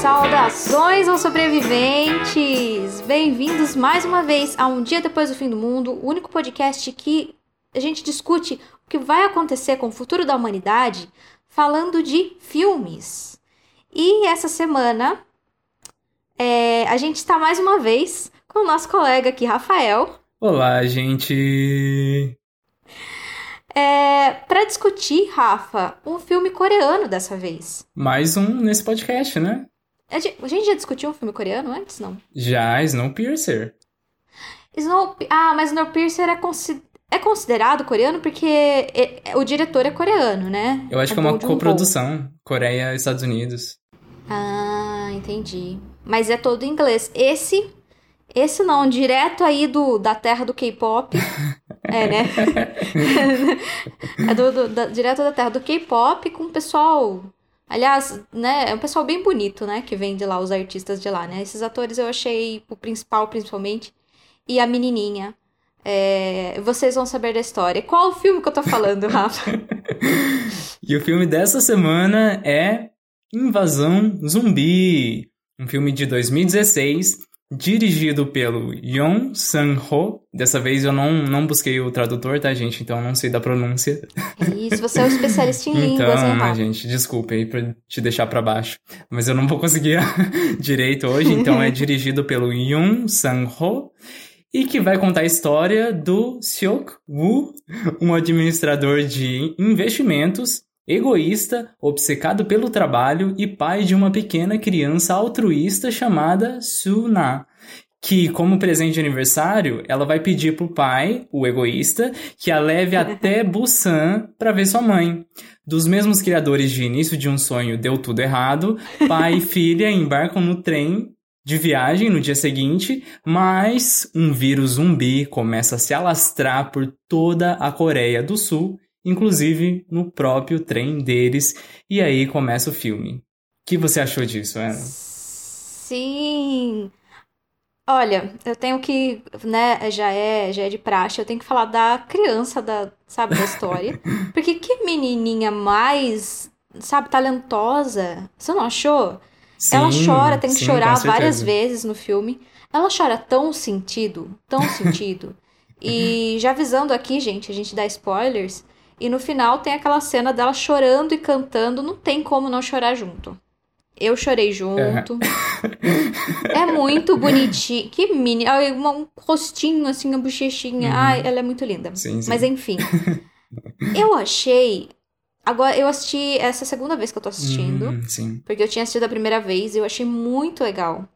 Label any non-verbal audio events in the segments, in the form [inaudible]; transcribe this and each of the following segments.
Saudações aos sobreviventes! Bem-vindos mais uma vez a Um Dia Depois do Fim do Mundo, o único podcast que a gente discute o que vai acontecer com o futuro da humanidade falando de filmes. E essa semana é, a gente está mais uma vez com o nosso colega aqui, Rafael, Olá, gente! é, para discutir, Rafa, um filme coreano dessa vez. Mais um nesse podcast, né? A gente já discutiu um filme coreano antes, não? Já Snowpiercer. Snow... Ah, mas Snowpiercer é, consi... é considerado coreano porque é- é- o diretor é coreano, né? Eu acho que é uma coprodução. Coreia e Estados Unidos. Ah, entendi. Mas é todo em inglês. Esse, esse não, direto aí do, da terra do K-pop. [laughs] é, né? [laughs] [laughs] é do, do- da- direto da terra do K-pop com o pessoal... Aliás, né, é um pessoal bem bonito, né, que vem de lá, os artistas de lá, né? Esses atores eu achei o principal, principalmente, e a menininha. É, vocês vão saber da história. Qual o filme que eu tô falando, [laughs] Rafa? E o filme dessa semana é Invasão Zumbi. Um filme de 2016, dirigido pelo Yoon Sang-ho. Dessa vez eu não, não busquei o tradutor, tá, gente? Então eu não sei da pronúncia. Isso, você é um especialista em línguas, Então, né, gente, desculpa aí por te deixar pra baixo. Mas eu não vou conseguir [laughs] direito hoje, então é [laughs] dirigido pelo Yoon Sang-ho e que vai contar a história do Seok Woo, um administrador de investimentos, egoísta, obcecado pelo trabalho e pai de uma pequena criança altruísta chamada Suna. Que, como presente de aniversário, ela vai pedir pro pai, o egoísta, que a leve até [laughs] Busan para ver sua mãe. Dos mesmos criadores de Início de um Sonho Deu Tudo Errado, pai e filha embarcam no trem de viagem no dia seguinte, mas um vírus zumbi começa a se alastrar por toda a Coreia do Sul, inclusive no próprio trem deles, e aí começa o filme. O que você achou disso, Ana? Sim. Olha, eu tenho que, né, já é, já é de praxe, eu tenho que falar da criança da, sabe, da história. [laughs] Porque que menininha mais, sabe, talentosa. Você não achou? Ela Sim, chora, tem que sim, chorar várias vezes no filme. Ela chora tão sentido, tão sentido. [laughs] E já avisando aqui, gente, a gente dá spoilers. E no final tem aquela cena dela chorando e cantando. Não tem como não chorar junto. Eu chorei junto. É muito [laughs] bonitinho. Que mini. Um rostinho, assim, uma bochechinha. Ai, ela é muito linda. Uhum. Sim, sim. Mas enfim. [laughs] eu achei. Agora, eu assisti essa segunda vez que eu tô assistindo. Hum, sim. Porque eu tinha assistido a primeira vez e eu achei muito legal.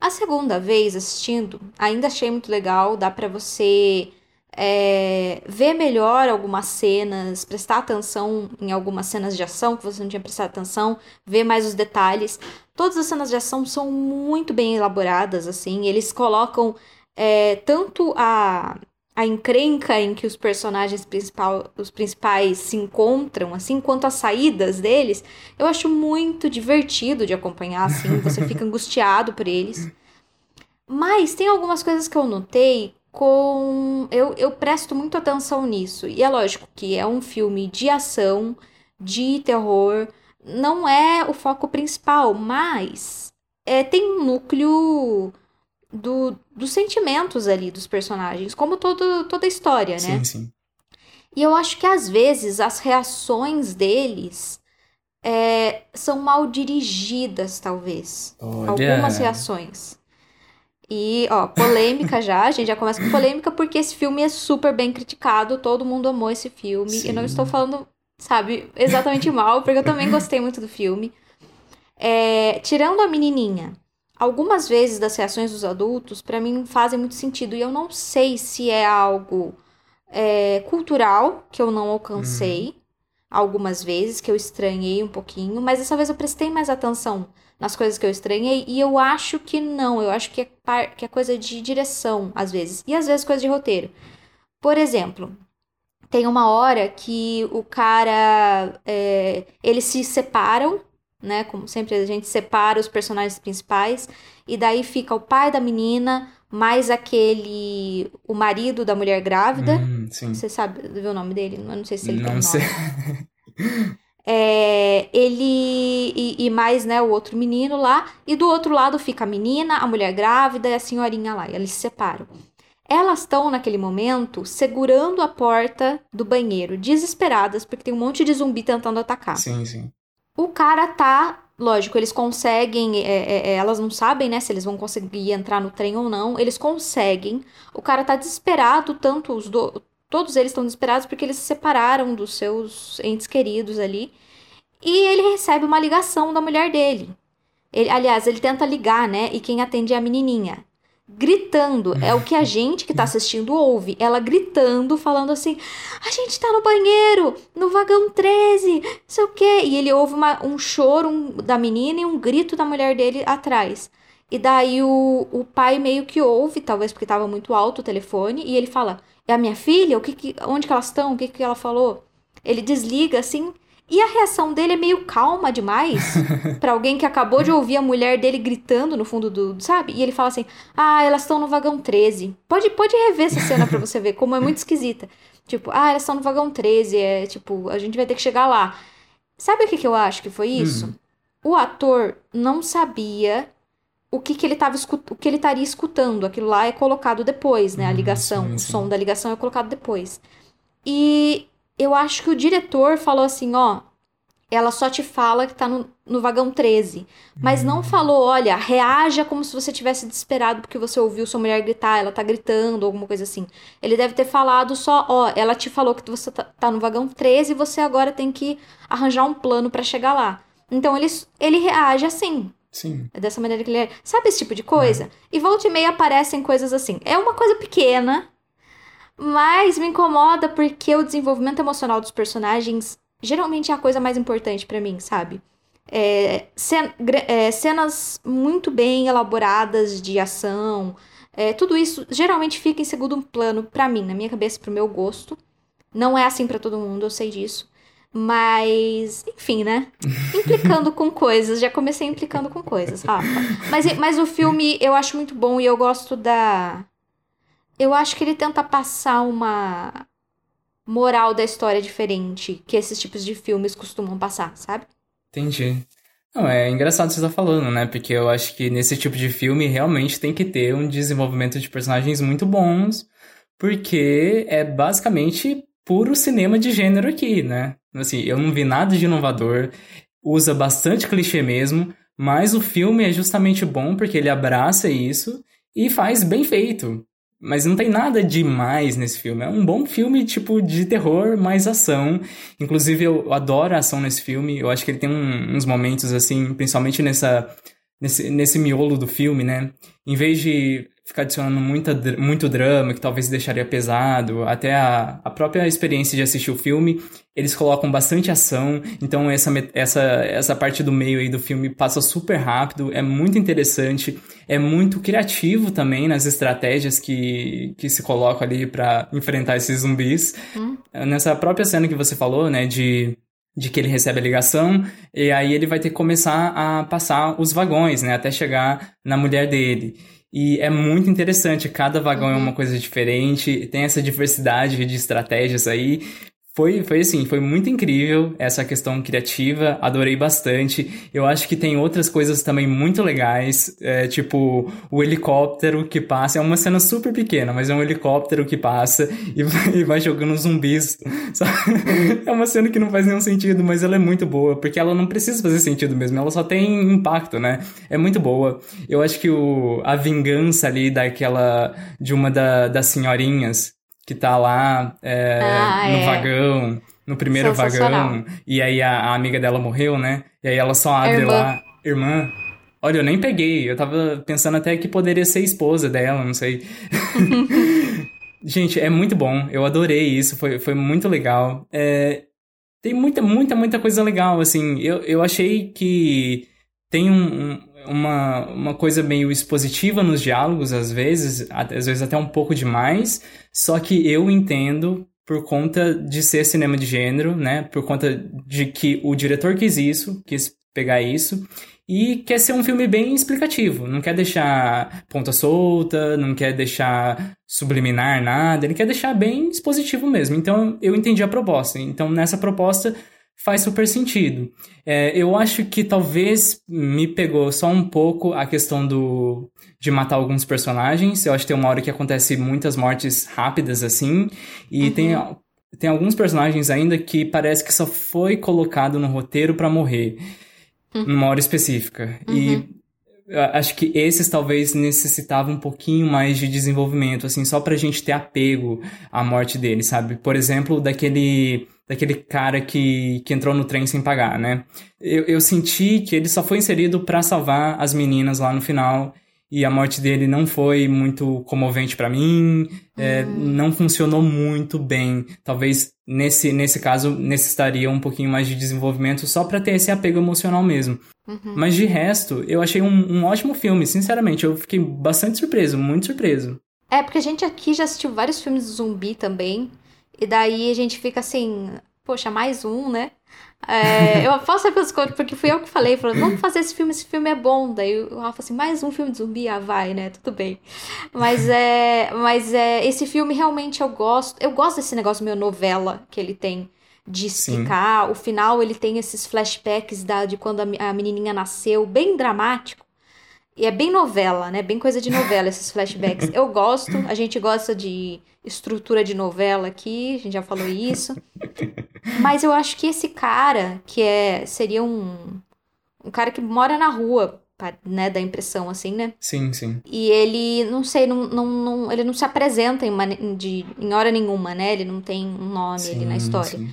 A segunda vez assistindo, ainda achei muito legal. Dá pra você é, ver melhor algumas cenas, prestar atenção em algumas cenas de ação que você não tinha prestado atenção, ver mais os detalhes. Todas as cenas de ação são muito bem elaboradas, assim. Eles colocam é, tanto a, a encrenca em que os personagens principal, os principais se encontram, assim, quanto as saídas deles. Eu acho muito divertido de acompanhar, assim, você [laughs] fica angustiado por eles. Mas tem algumas coisas que eu notei com. Eu, eu presto muito atenção nisso. E é lógico que é um filme de ação, de terror, não é o foco principal, mas é, tem um núcleo do, dos sentimentos ali dos personagens, como todo, toda a história, né? Sim, sim. E eu acho que às vezes as reações deles é, são mal dirigidas, talvez. Olha. Algumas reações. E, ó, polêmica já, a gente já começa com polêmica porque esse filme é super bem criticado, todo mundo amou esse filme. E não Sim. estou falando, sabe, exatamente mal, porque eu também gostei muito do filme. É, tirando a menininha, algumas vezes das reações dos adultos, pra mim, fazem muito sentido. E eu não sei se é algo é, cultural que eu não alcancei, algumas vezes que eu estranhei um pouquinho, mas dessa vez eu prestei mais atenção nas coisas que eu estranhei e eu acho que não, eu acho que é, par, que é coisa de direção às vezes e às vezes coisa de roteiro. Por exemplo, tem uma hora que o cara é, eles se separam né? Como sempre a gente separa os personagens principais e daí fica o pai da menina mais aquele o marido da mulher grávida. Hum, sim. Você sabe ver o nome dele? Eu não sei se ele Não tem um sei. [laughs] É, ele e, e mais né o outro menino lá e do outro lado fica a menina, a mulher grávida e a senhorinha lá. E eles se separam. Elas estão naquele momento segurando a porta do banheiro, desesperadas porque tem um monte de zumbi tentando atacar. Sim, sim. O cara tá. Lógico, eles conseguem. é, é, é, elas não sabem, né, se eles vão conseguir entrar no trem ou não. Eles conseguem. O cara tá desesperado, tanto os do, Todos eles estão desesperados porque eles se separaram dos seus entes queridos ali. E ele recebe uma ligação da mulher dele. Ele, aliás, ele tenta ligar, né? E quem atende é a menininha. Gritando. É o que a gente que tá assistindo ouve. Ela gritando, falando assim: A gente tá no banheiro, no vagão 13, não sei o quê. E ele ouve uma- um choro um- da menina e um grito da mulher dele atrás. E daí o, o pai meio que ouve, talvez porque tava muito alto o telefone, e ele fala: É a minha filha? O que que, onde que elas estão? O que que ela falou? Ele desliga assim. E a reação dele é meio calma demais [laughs] pra alguém que acabou de ouvir a mulher dele gritando no fundo do, sabe? E ele fala assim: "Ah, elas estão no vagão 13". Pode pode rever essa cena pra você ver como é muito esquisita. Tipo, "Ah, elas estão no vagão 13", é tipo, a gente vai ter que chegar lá. Sabe o que que eu acho que foi isso? O ator não sabia o que, que ele tava o que ele estaria escutando. Aquilo lá é colocado depois, né? A Hum, ligação, sim, o sim. som da ligação é colocado depois. E eu acho que o diretor falou assim, ó, ela só te fala que tá no, no vagão 13. Mas não falou, olha, reaja como se você tivesse desesperado porque você ouviu sua mulher gritar, ela tá gritando, alguma coisa assim. Ele deve ter falado só, ó, ela te falou que você tá, tá no vagão 13 e você agora tem que arranjar um plano pra chegar lá. Então ele, ele reage assim. Sim. É dessa maneira que ele é. Sabe esse tipo de coisa? E volta e meia aparecem coisas assim. É uma coisa pequena, mas me incomoda porque o desenvolvimento emocional dos personagens geralmente é a coisa mais importante pra mim, sabe? É, cen- é, cenas muito bem elaboradas de ação, é, tudo isso geralmente fica em segundo plano pra mim, na minha cabeça, pro meu gosto. Não é assim pra todo mundo, eu sei disso. Mas, enfim, né? Implicando com coisas. Já comecei implicando com coisas, Rafa. Mas, mas o filme eu acho muito bom e eu gosto da. Eu acho que ele tenta passar uma moral da história diferente que esses tipos de filmes costumam passar, sabe? Entendi. Não, é engraçado você estar falando, né? Porque eu acho que nesse tipo de filme realmente tem que ter um desenvolvimento de personagens muito bons, porque é basicamente puro cinema de gênero aqui, né? Assim, eu não vi nada de inovador, usa bastante clichê mesmo, mas o filme é justamente bom porque ele abraça isso e faz bem feito. Mas não tem nada demais nesse filme. É um bom filme, tipo, de terror, mais ação. Inclusive, eu adoro a ação nesse filme. Eu acho que ele tem um- uns momentos, assim, principalmente nessa, nesse, nesse miolo do filme, né? Em vez de ficar adicionando muita, muito drama, que talvez deixaria pesado, até a, a própria experiência de assistir o filme, eles colocam bastante ação. Então, essa, essa, essa parte do meio aí do filme passa super rápido. É muito interessante. É muito criativo também nas estratégias que, que se colocam ali pra enfrentar esses zumbis. Nessa própria cena que você falou, né, de, de que ele recebe a ligação, e aí ele vai ter que começar a passar os vagões, né, até chegar na mulher dele. E é muito interessante, cada vagão é uma coisa diferente, tem essa diversidade de estratégias aí. Foi, foi assim, foi muito incrível essa questão criativa, adorei bastante. Eu acho que tem outras coisas também muito legais, é, tipo o helicóptero que passa, é uma cena super pequena, mas é um helicóptero que passa e vai, [laughs] e vai jogando zumbis. sabe? É uma cena que não faz nenhum sentido, mas ela é muito boa, porque ela não precisa fazer sentido mesmo, ela só tem impacto, né? É muito boa. Eu acho que o, a vingança ali daquela, de uma da- das senhorinhas que tá lá é, Ah, no é. vagão, no primeiro vagão, e aí a, a amiga dela morreu, né? E aí ela só abre irmã. lá, irmã. Olha, eu nem peguei, eu tava pensando até que poderia ser esposa dela, não sei. [laughs] Gente, é muito bom, eu adorei isso, foi, foi muito legal. É, tem muita, muita, muita coisa legal, assim. Eu, eu achei que tem um, um, uma, uma coisa meio expositiva nos diálogos, às vezes, às vezes até um pouco demais, só que eu entendo por conta de ser cinema de gênero, né? Por conta de que o diretor quis isso, quis pegar isso, e quer ser um filme bem explicativo, não quer deixar ponta solta, não quer deixar subliminar nada, ele quer deixar bem expositivo mesmo. Então eu entendi a proposta. Então nessa proposta faz super sentido. É, eu acho que talvez me pegou só um pouco a questão do de matar alguns personagens. Eu acho que tem uma hora que acontece muitas mortes rápidas assim, e uhum. tem tem alguns personagens ainda que parece que só foi colocado no roteiro para morrer uhum. numa hora específica. Uhum. E acho que esses talvez necessitavam um pouquinho mais de desenvolvimento, assim, só pra gente ter apego à morte dele, sabe? Por exemplo, daquele daquele cara que, que entrou no trem sem pagar, né? Eu, eu senti que ele só foi inserido para salvar as meninas lá no final e a morte dele não foi muito comovente para mim, é, hum. não funcionou muito bem. Talvez nesse, nesse caso necessitaria um pouquinho mais de desenvolvimento só para ter esse apego emocional mesmo. Uhum. Mas de resto, eu achei um, um ótimo filme, sinceramente. Eu fiquei bastante surpreso, muito surpreso. É, porque a gente aqui já assistiu vários filmes de zumbi também. E daí a gente fica assim, poxa, mais um, né? É, eu faço pelos contos, porque fui eu que falei, falou, vamos fazer esse filme, esse filme é bom. Daí o Rafa assim, mais um filme de zumbi, ah, vai, né? Tudo bem. Mas é. Mas é. Esse filme realmente eu gosto. Eu gosto desse negócio meio novela que ele tem. De explicar. Sim. O final ele tem esses flashbacks da, de quando a, a menininha nasceu, bem dramático. E é bem novela, né? Bem coisa de novela, esses flashbacks. Eu gosto, a gente gosta de estrutura de novela aqui, a gente já falou isso. Mas eu acho que esse cara, que é seria um, um cara que mora na rua, né, da impressão, assim, né? Sim, sim. E ele, não sei, não, não, não ele não se apresenta em, de, em hora nenhuma, né? Ele não tem um nome sim, ali na história. Sim.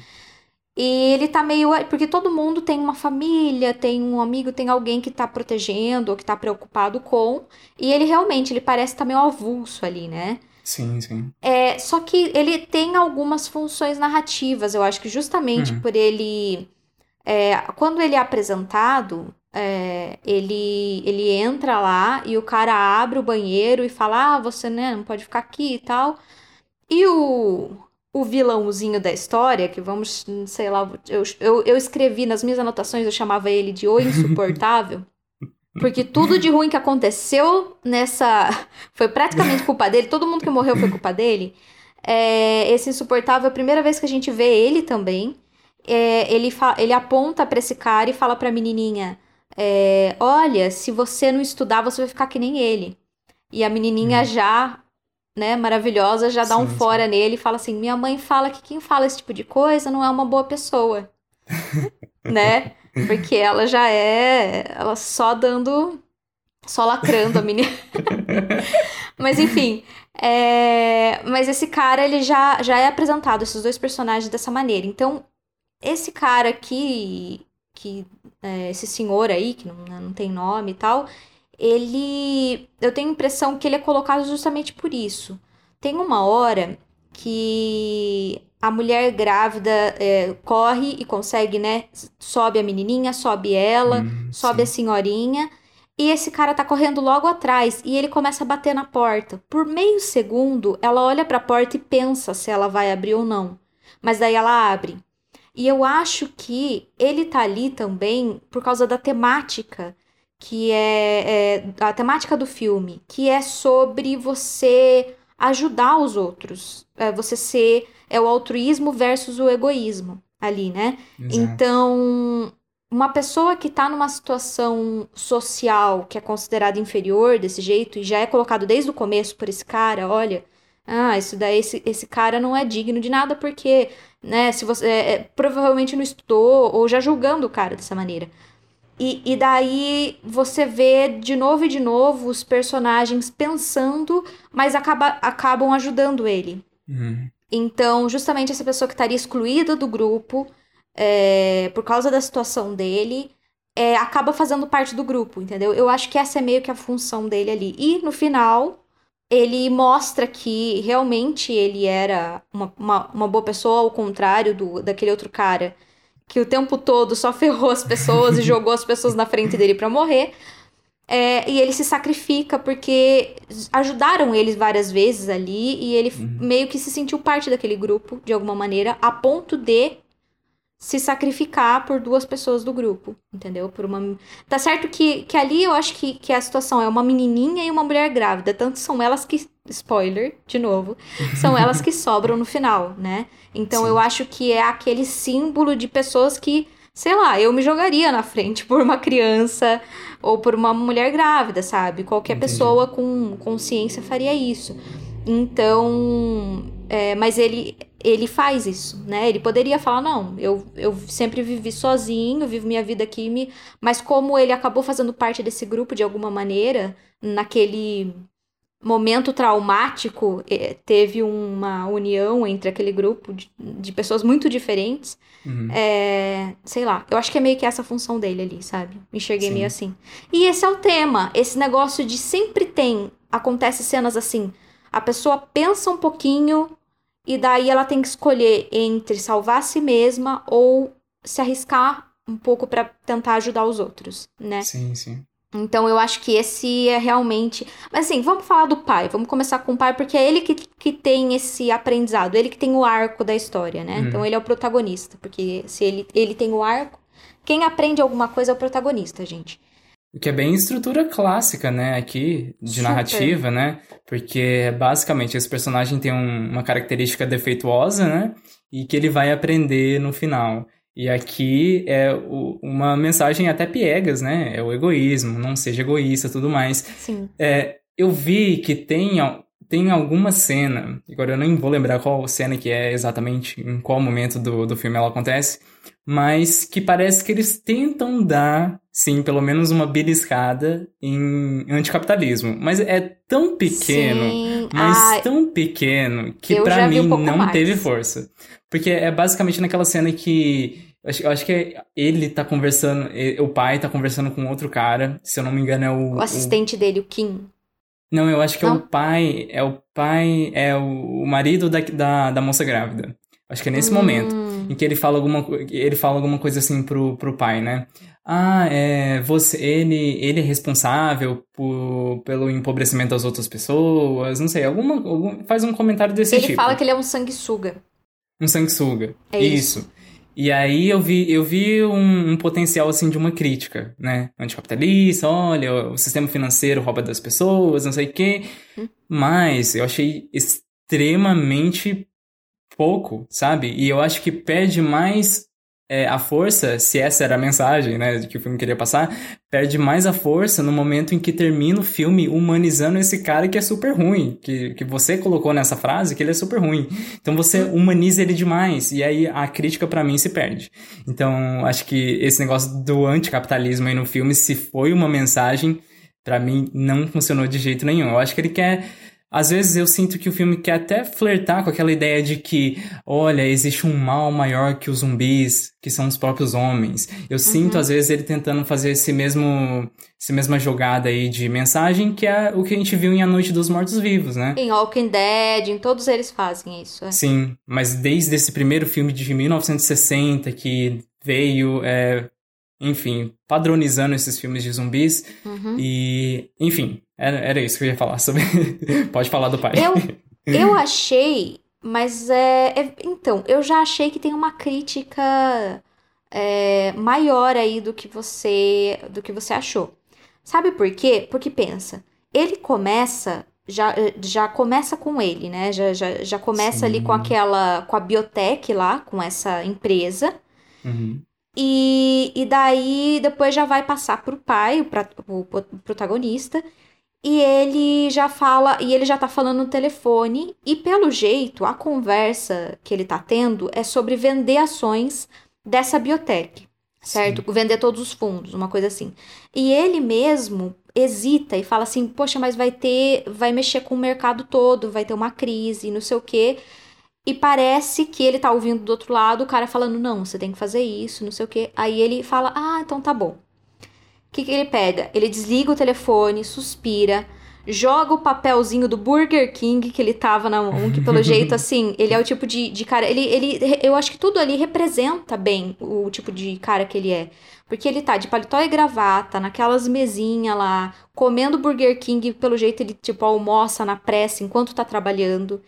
E ele tá meio. Porque todo mundo tem uma família, tem um amigo, tem alguém que tá protegendo ou que tá preocupado com. E ele realmente, ele parece estar tá meio avulso ali, né? Sim, sim. É, só que ele tem algumas funções narrativas. Eu acho que justamente uhum. por ele. É, quando ele é apresentado, é, ele, ele entra lá e o cara abre o banheiro e fala: Ah, você né, não pode ficar aqui e tal. E o, o vilãozinho da história, que vamos, sei lá, eu, eu, eu escrevi nas minhas anotações, eu chamava ele de O Insuportável. [laughs] Porque tudo de ruim que aconteceu nessa. Foi praticamente culpa dele, todo mundo que morreu foi culpa dele. É, esse insuportável, a primeira vez que a gente vê ele também, é, ele, ele aponta para esse cara e fala pra menininha: é, Olha, se você não estudar, você vai ficar que nem ele. E a menininha hum. já né, maravilhosa, já dá sim, um fora sim. nele e fala assim: minha mãe fala que quem fala esse tipo de coisa não é uma boa pessoa. [laughs] né? Porque ela já é. Ela só dando. Só lacrando a menina. [laughs] mas enfim. É, mas esse cara, ele já, já é apresentado, esses dois personagens dessa maneira. Então, esse cara aqui, que é, esse senhor aí, que não, não tem nome e tal, ele. Eu tenho a impressão que ele é colocado justamente por isso. Tem uma hora que a mulher grávida é, corre e consegue, né? Sobe a menininha, sobe ela, hum, sobe sim. a senhorinha. E esse cara tá correndo logo atrás e ele começa a bater na porta. Por meio segundo, ela olha para a porta e pensa se ela vai abrir ou não. Mas daí ela abre. E eu acho que ele tá ali também por causa da temática que é, é, a temática do filme, que é sobre você ajudar os outros, é você ser é o altruísmo versus o egoísmo ali, né? Exato. Então, uma pessoa que está numa situação social que é considerada inferior desse jeito e já é colocado desde o começo por esse cara, olha, ah, isso daí esse, esse cara não é digno de nada porque, né, se você é, é provavelmente não estudou ou já julgando o cara dessa maneira. E, e daí você vê de novo e de novo os personagens pensando, mas acaba, acabam ajudando ele. Uhum. Então, justamente essa pessoa que estaria excluída do grupo é, por causa da situação dele, é, acaba fazendo parte do grupo, entendeu? Eu acho que essa é meio que a função dele ali. E no final, ele mostra que realmente ele era uma, uma, uma boa pessoa, ao contrário do, daquele outro cara que o tempo todo só ferrou as pessoas e [laughs] jogou as pessoas na frente dele para morrer. É, e ele se sacrifica porque ajudaram eles várias vezes ali e ele uhum. meio que se sentiu parte daquele grupo de alguma maneira, a ponto de se sacrificar por duas pessoas do grupo, entendeu? Por uma Tá certo que, que ali eu acho que, que a situação é uma menininha e uma mulher grávida, tanto são elas que spoiler, de novo, são [laughs] elas que sobram no final, né? Então Sim. eu acho que é aquele símbolo de pessoas que, sei lá, eu me jogaria na frente por uma criança ou por uma mulher grávida, sabe? Qualquer Entendi. pessoa com consciência faria isso. Então, é, mas ele ele faz isso, né? Ele poderia falar, não, eu, eu sempre vivi sozinho, vivo minha vida aqui, me... mas como ele acabou fazendo parte desse grupo de alguma maneira, naquele momento traumático, eh, teve uma união entre aquele grupo de, de pessoas muito diferentes. Uhum. É, sei lá, eu acho que é meio que essa função dele ali, sabe? Me enxerguei Sim. meio assim. E esse é o tema, esse negócio de sempre tem, acontece cenas assim, a pessoa pensa um pouquinho e daí ela tem que escolher entre salvar a si mesma ou se arriscar um pouco para tentar ajudar os outros, né? Sim, sim. Então eu acho que esse é realmente. Mas assim, vamos falar do pai. Vamos começar com o pai, porque é ele que, que tem esse aprendizado, ele que tem o arco da história, né? Uhum. Então ele é o protagonista. Porque se ele, ele tem o arco, quem aprende alguma coisa é o protagonista, gente. O que é bem estrutura clássica, né, aqui, de Super. narrativa, né? Porque basicamente esse personagem tem um, uma característica defeituosa, né? E que ele vai aprender no final. E aqui é o, uma mensagem até piegas, né? É o egoísmo, não seja egoísta tudo mais. Sim. É, eu vi que tem, tem alguma cena, agora eu nem vou lembrar qual cena que é exatamente, em qual momento do, do filme ela acontece, mas que parece que eles tentam dar, sim, pelo menos uma beliscada em anticapitalismo. Mas é tão pequeno, sim. mas tão pequeno, que para mim um não mais. teve força. Porque é basicamente naquela cena que. Eu acho que ele tá conversando. O pai tá conversando com outro cara. Se eu não me engano, é o. O assistente o... dele, o Kim. Não, eu acho que não. é o pai. É o pai. É o, marido da, da, da moça grávida. Acho que é nesse hum. momento. Em que ele fala alguma, ele fala alguma coisa assim pro, pro pai, né? Ah, é, você, ele, ele é responsável por, pelo empobrecimento das outras pessoas, não sei, alguma, algum, faz um comentário desse ele tipo. Ele fala que ele é um sanguessuga. Um sanguessuga. É isso. isso. E aí eu vi, eu vi um, um, potencial assim de uma crítica, né? Anticapitalista, olha, o sistema financeiro rouba das pessoas, não sei o quê. Hum. Mas eu achei extremamente pouco, sabe? E eu acho que perde mais é, a força, se essa era a mensagem, né, que o filme queria passar, perde mais a força no momento em que termina o filme humanizando esse cara que é super ruim, que, que você colocou nessa frase que ele é super ruim. Então você humaniza ele demais e aí a crítica para mim se perde. Então acho que esse negócio do anticapitalismo aí no filme, se foi uma mensagem, para mim não funcionou de jeito nenhum. Eu acho que ele quer às vezes eu sinto que o filme quer até flertar com aquela ideia de que, olha, existe um mal maior que os zumbis, que são os próprios homens. Eu uhum. sinto, às vezes, ele tentando fazer esse mesmo, essa mesma jogada aí de mensagem, que é o que a gente viu em A Noite dos Mortos-Vivos, né? Em Walking Dead, em todos eles fazem isso. É. Sim, mas desde esse primeiro filme de 1960, que veio é, enfim, padronizando esses filmes de zumbis. Uhum. E, enfim, era, era isso que eu ia falar sobre. [laughs] Pode falar do pai. Eu, [laughs] eu achei, mas é, é, Então, eu já achei que tem uma crítica é, maior aí do que você do que você achou. Sabe por quê? Porque pensa, ele começa. Já, já começa com ele, né? Já, já, já começa Sim. ali com aquela. com a biotech lá, com essa empresa. Uhum. E, e daí depois já vai passar pro pai, o, pra, o, o protagonista, e ele já fala, e ele já tá falando no telefone, e pelo jeito, a conversa que ele tá tendo é sobre vender ações dessa biotech, certo? Sim. Vender todos os fundos, uma coisa assim. E ele mesmo hesita e fala assim: "Poxa, mas vai ter, vai mexer com o mercado todo, vai ter uma crise, não sei o quê". E parece que ele tá ouvindo do outro lado o cara falando, não, você tem que fazer isso, não sei o quê. Aí ele fala, ah, então tá bom. O que, que ele pega? Ele desliga o telefone, suspira, joga o papelzinho do Burger King que ele tava na mão, que pelo jeito, [laughs] assim, ele é o tipo de, de cara. Ele, ele, eu acho que tudo ali representa bem o tipo de cara que ele é. Porque ele tá de paletó e gravata, naquelas mesinhas lá, comendo Burger King, pelo jeito ele, tipo, almoça na pressa enquanto tá trabalhando,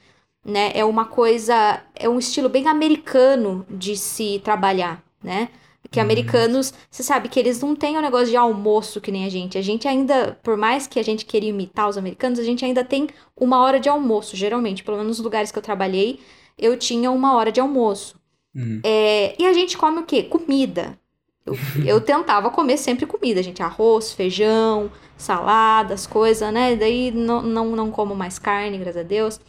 né? É uma coisa, é um estilo bem americano de se trabalhar, né? Que americanos, você sabe que eles não têm o negócio de almoço que nem a gente. A gente ainda, por mais que a gente queria imitar os americanos, a gente ainda tem uma hora de almoço, geralmente. Pelo menos nos lugares que eu trabalhei, eu tinha uma hora de almoço. Hum. É, e a gente come o quê? Comida. Eu, [laughs] eu tentava comer sempre comida, gente. Arroz, feijão, saladas, coisas, né? Daí não, não, não como mais carne, graças a Deus.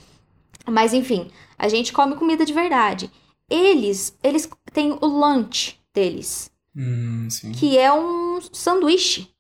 Mas enfim, a gente come comida de verdade. Eles, eles têm o lunch deles, Hum, que é um sanduíche.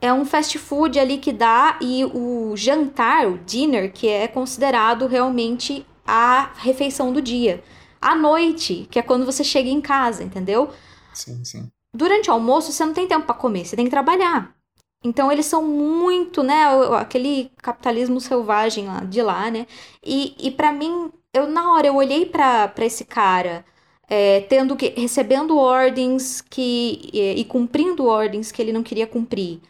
É um fast food ali que dá e o jantar, o dinner, que é considerado realmente a refeição do dia. À noite, que é quando você chega em casa, entendeu? Sim, sim. Durante o almoço, você não tem tempo para comer, você tem que trabalhar. Então, eles são muito, né, aquele capitalismo selvagem lá, de lá, né? E, e para mim, eu na hora eu olhei pra esse cara, é, tendo que, recebendo ordens que, e, e cumprindo ordens que ele não queria cumprir.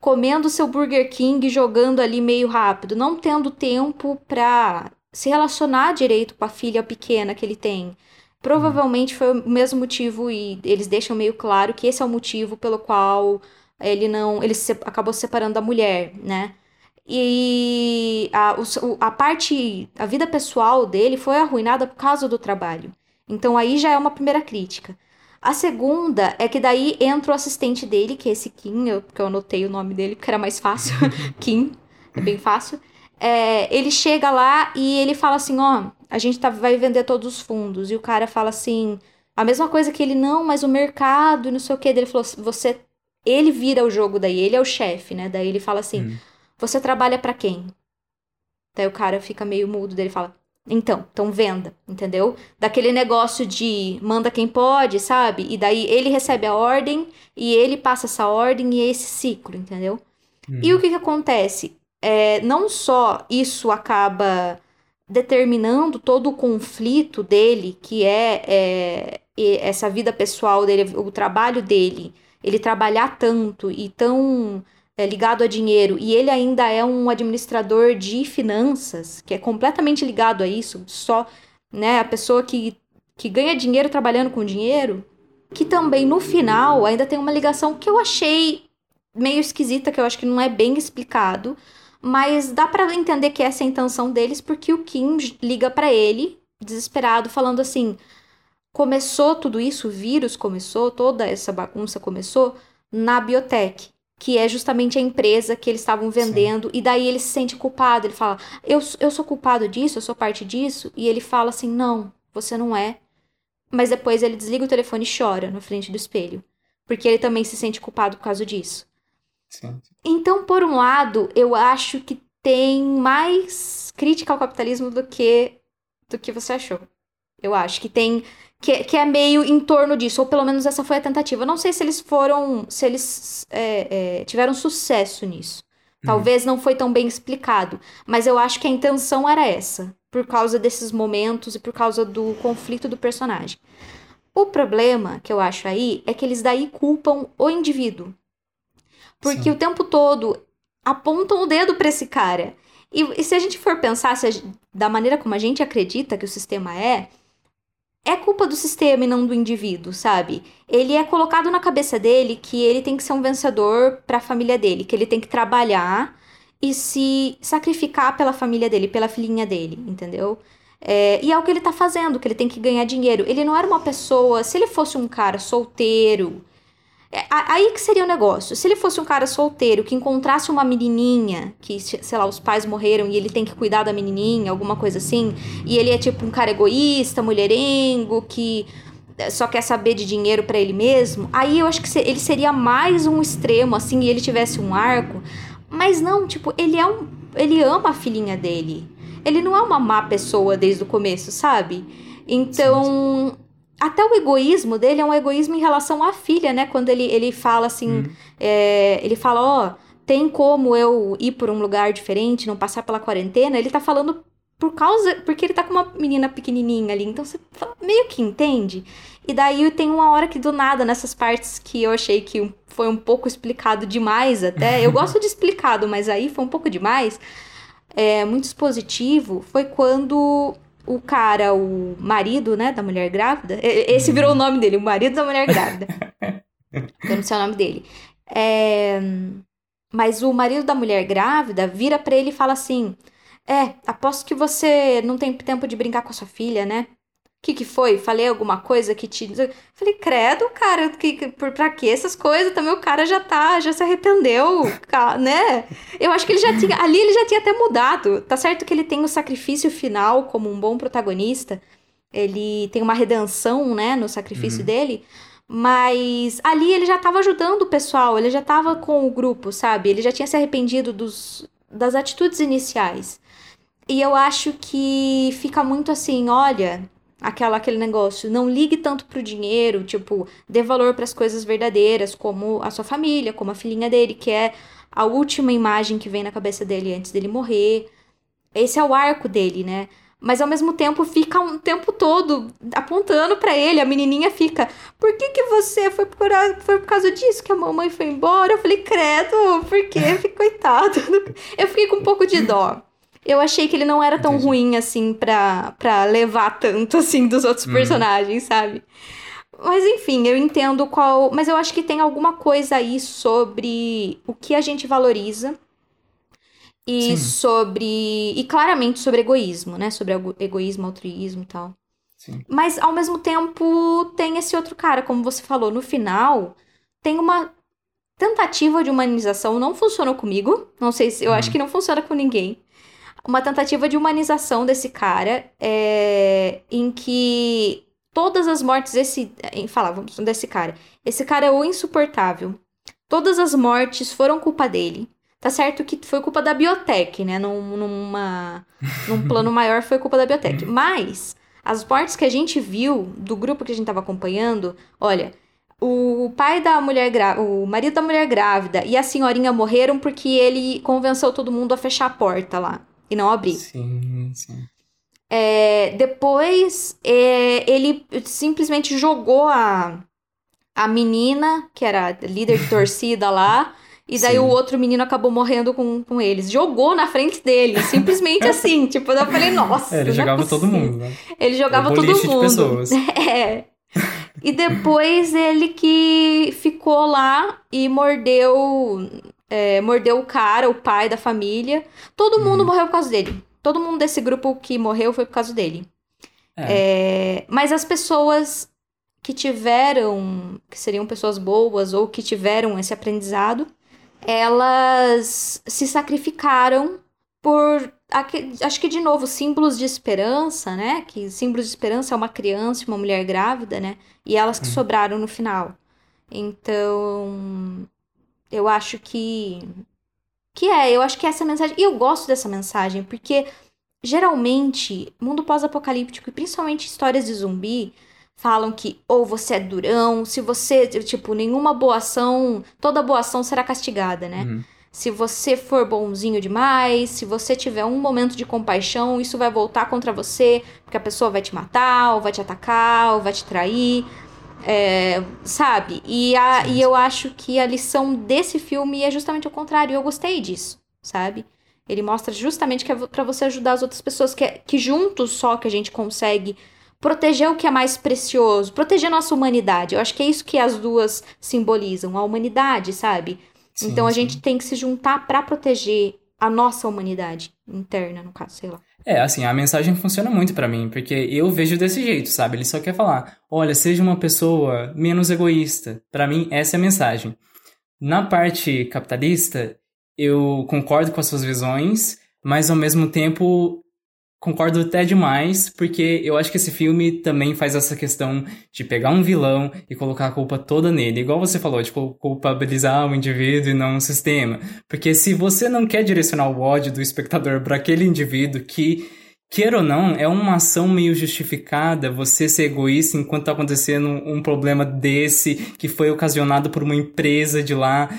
Comendo seu Burger King, jogando ali meio rápido, não tendo tempo pra se relacionar direito com a filha pequena que ele tem. Provavelmente foi o mesmo motivo, e eles deixam meio claro que esse é o motivo pelo qual ele não. Ele se, acabou se separando da mulher, né? E a, o- a parte. A vida pessoal dele foi arruinada por causa do trabalho. Então aí já é uma primeira crítica. A segunda é que daí entra o assistente dele, que é esse Kim, eu, porque eu anotei o nome dele porque era mais fácil. [laughs] Kim, é bem fácil. É, ele chega lá e ele fala assim: Ó, a gente tá, vai vender todos os fundos. E o cara fala assim: a mesma coisa que ele, não, mas o mercado e não sei o que. Ele falou: você. Ele vira o jogo daí, ele é o chefe, né? Daí ele fala assim: Hum. você trabalha pra quem? Daí o cara fica meio mudo, daí ele fala: então, então venda, entendeu? Daquele negócio de manda quem pode, sabe? E daí ele recebe a ordem e ele passa essa ordem e é esse ciclo, entendeu? E o que que acontece? É, não só isso acaba determinando todo o conflito dele, que é, é, essa vida pessoal dele, o trabalho dele, ele trabalhar tanto e tão é, ligado a dinheiro, e ele ainda é um administrador de finanças, que é completamente ligado a isso, só né, a pessoa que, que ganha dinheiro trabalhando com dinheiro, que também no final ainda tem uma ligação que eu achei meio esquisita, que eu acho que não é bem explicado, mas dá pra entender que essa é a intenção deles, porque o Kim liga pra ele, desesperado, falando assim: começou tudo isso, o vírus começou, toda essa bagunça começou na biotech, que é justamente a empresa que eles estavam vendendo, e daí ele se sente culpado. Ele fala: eu, eu sou culpado disso, eu sou parte disso, e ele fala assim: não, você não é. Mas depois ele desliga o telefone e chora na frente do espelho, porque ele também se sente culpado por causa disso. Sim. Então, por um lado, eu acho que tem mais crítica ao capitalismo do que do que você achou. Eu acho que tem que, que é meio em torno disso, ou pelo menos essa foi a tentativa. Eu não sei se eles foram, se eles é, é, tiveram sucesso nisso. Talvez não foi tão bem explicado, mas eu acho que a intenção era essa, por causa desses momentos e por causa do conflito do personagem. O problema que eu acho aí é que eles daí culpam o indivíduo. Porque Sim. o tempo todo apontam o dedo pra esse cara. E, e se a gente for pensar se a da maneira como a gente acredita que o sistema é, é culpa do sistema e não do indivíduo, sabe? Ele é colocado na cabeça dele que ele tem que ser um vencedor pra família dele, que ele tem que trabalhar e se sacrificar pela família dele, pela filhinha dele, entendeu? É, e é o que ele tá fazendo, que ele tem que ganhar dinheiro. Ele não era uma pessoa. Se ele fosse um cara solteiro. É, aí que seria o negócio. Se ele fosse um cara solteiro que encontrasse uma menininha, que, sei lá, os pais morreram e ele tem que cuidar da menininha, alguma coisa assim, e ele é tipo um cara egoísta, mulherengo, que é, só quer saber de dinheiro pra ele mesmo, aí eu acho que ele seria mais um extremo, assim, e ele tivesse um arco. Mas não, tipo, ele é um. Ele ama a filhinha dele. Ele não é uma má pessoa desde o começo, sabe? Então. Até o egoísmo dele é um egoísmo em relação à filha, né? Quando ele, ele fala assim. é, ele fala, ó. tem como eu ir por um lugar diferente, não passar pela quarentena, ele tá falando por causa. Porque ele tá com uma menina pequenininha ali. Então você meio que entende. E daí tem uma hora que do nada, nessas partes que eu achei que foi um pouco explicado demais até. Eu [laughs] gosto de explicado, mas aí foi um pouco demais. É, muito expositivo. Foi quando o cara, o marido, né, da mulher grávida. Esse virou o nome dele, o marido da mulher grávida. [laughs] eu não sei o nome dele. É, mas o marido da mulher grávida vira para ele e fala assim: É, aposto que você não tem tempo de brincar com a sua filha, né? O que, que foi? Falei alguma coisa que te. Falei, credo, cara, que, por, pra que essas coisas? Também o cara já tá, já se arrependeu, [laughs] né? Eu acho que ele já tinha. Ali ele já tinha até mudado. Tá certo que ele tem o sacrifício final como um bom protagonista. Ele tem uma redenção, né, no sacrifício uhum. dele. Mas ali ele já estava ajudando o pessoal, ele já estava com o grupo, sabe? Ele já tinha se arrependido dos, das atitudes iniciais. E eu acho que fica muito assim, olha, aquela aquele negócio, não ligue tanto pro dinheiro, tipo, dê valor para as coisas verdadeiras, como a sua família, como a filhinha dele, que é a última imagem que vem na cabeça dele antes dele morrer. Esse é o arco dele, né? mas ao mesmo tempo fica um tempo todo apontando para ele. A menininha fica: Por que, que você foi por, foi por causa disso que a mamãe foi embora? Eu falei: Credo, por quê? Coitado. [laughs] Eu fiquei com um pouco de dó. Eu achei que ele não era tão Entendi. ruim assim pra, pra levar tanto [laughs] assim dos outros uhum. personagens, sabe? Mas enfim, eu entendo qual. Mas eu acho que tem alguma coisa aí sobre o que a gente valoriza e Sim. sobre. E claramente sobre egoísmo, né? Sobre egoísmo, altruísmo e tal. Sim. Mas ao mesmo tempo tem esse outro cara, como você falou, no final tem uma tentativa de humanização, não funcionou comigo. Não sei se. Eu uhum. acho que não funciona com ninguém. Uma tentativa de humanização desse cara, é, em que todas as mortes desse. Falávamos desse cara. Esse cara é o insuportável. Todas as mortes foram culpa dele. Tá certo que foi culpa da biotech, né? Num, numa, num plano [laughs] maior foi culpa da biotech. Mas as mortes que a gente viu do grupo que a gente tava acompanhando, olha, o pai da mulher grávida, o marido da mulher grávida e a senhorinha morreram porque ele convenceu todo mundo a fechar a porta lá e não abrir. Sim, sim. É, depois é, ele simplesmente jogou a, a menina, que era líder de torcida lá, e daí Sim. o outro menino acabou morrendo com, com eles. Jogou na frente dele, simplesmente assim. [laughs] Tipo, eu falei, nossa. É, ele jogava é todo mundo, né? Ele jogava é todo mundo. De pessoas. [laughs] É. E depois ele que ficou lá e mordeu. É, mordeu o cara, o pai da família. Todo mundo uhum. morreu por causa dele. Todo mundo desse grupo que morreu foi por causa dele. É. É, mas as pessoas que tiveram, que seriam pessoas boas ou que tiveram esse aprendizado, elas se sacrificaram por acho que de novo símbolos de esperança, né? Que símbolos de esperança é uma criança, uma mulher grávida, né? E elas que hum. sobraram no final. Então, eu acho que que é, eu acho que essa mensagem, e eu gosto dessa mensagem, porque geralmente, mundo pós-apocalíptico e principalmente histórias de zumbi, falam que ou você é durão, se você, tipo, nenhuma boa ação, toda boa ação será castigada, né? Uhum. Se você for bonzinho demais, se você tiver um momento de compaixão, isso vai voltar contra você, porque a pessoa vai te matar, ou vai te atacar, ou vai te trair, é, sabe? E, a, e eu acho que a lição desse filme é justamente o contrário, e eu gostei disso, sabe? Ele mostra justamente que é para você ajudar as outras pessoas, que, é, que juntos só que a gente consegue proteger o que é mais precioso, proteger nossa humanidade. Eu acho que é isso que as duas simbolizam, a humanidade, sabe? Sim, então a sim. gente tem que se juntar para proteger a nossa humanidade interna, no caso, sei lá. É, assim, a mensagem funciona muito para mim, porque eu vejo desse jeito, sabe? Ele só quer falar: "Olha, seja uma pessoa menos egoísta". Para mim essa é a mensagem. Na parte capitalista, eu concordo com as suas visões, mas ao mesmo tempo concordo até demais, porque eu acho que esse filme também faz essa questão de pegar um vilão e colocar a culpa toda nele. Igual você falou, de culpabilizar o indivíduo e não o sistema. Porque se você não quer direcionar o ódio do espectador para aquele indivíduo que queira ou não, é uma ação meio justificada você ser egoísta enquanto está acontecendo um problema desse que foi ocasionado por uma empresa de lá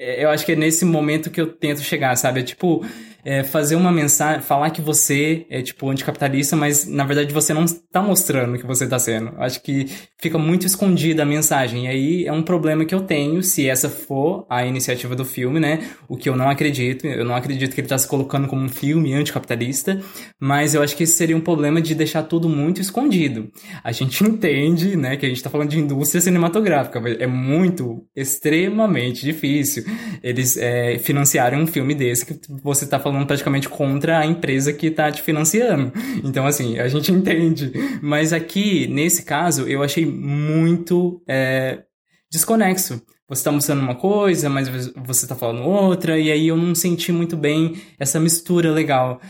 é, eu acho que é nesse momento que eu tento chegar, sabe? É tipo, é, fazer uma mensagem, falar que você é, tipo, anticapitalista, mas na verdade você não está mostrando que você está sendo. Acho que fica muito escondida a mensagem. E aí é um problema que eu tenho, se essa for a iniciativa do filme, né? O que eu não acredito. Eu não acredito que ele está se colocando como um filme anticapitalista, mas eu acho que esse seria um problema de deixar tudo muito escondido. A gente [laughs] entende, né, que a gente está falando de indústria cinematográfica. É muito, extremamente difícil eles é, financiarem um filme desse que você está falando falando praticamente contra a empresa que está te financiando. Então, assim, a gente [laughs] entende. Mas aqui, nesse caso, eu achei muito é, desconexo. Você está mostrando uma coisa, mas você está falando outra, e aí eu não senti muito bem essa mistura legal.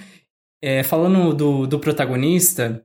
É, falando do, do protagonista,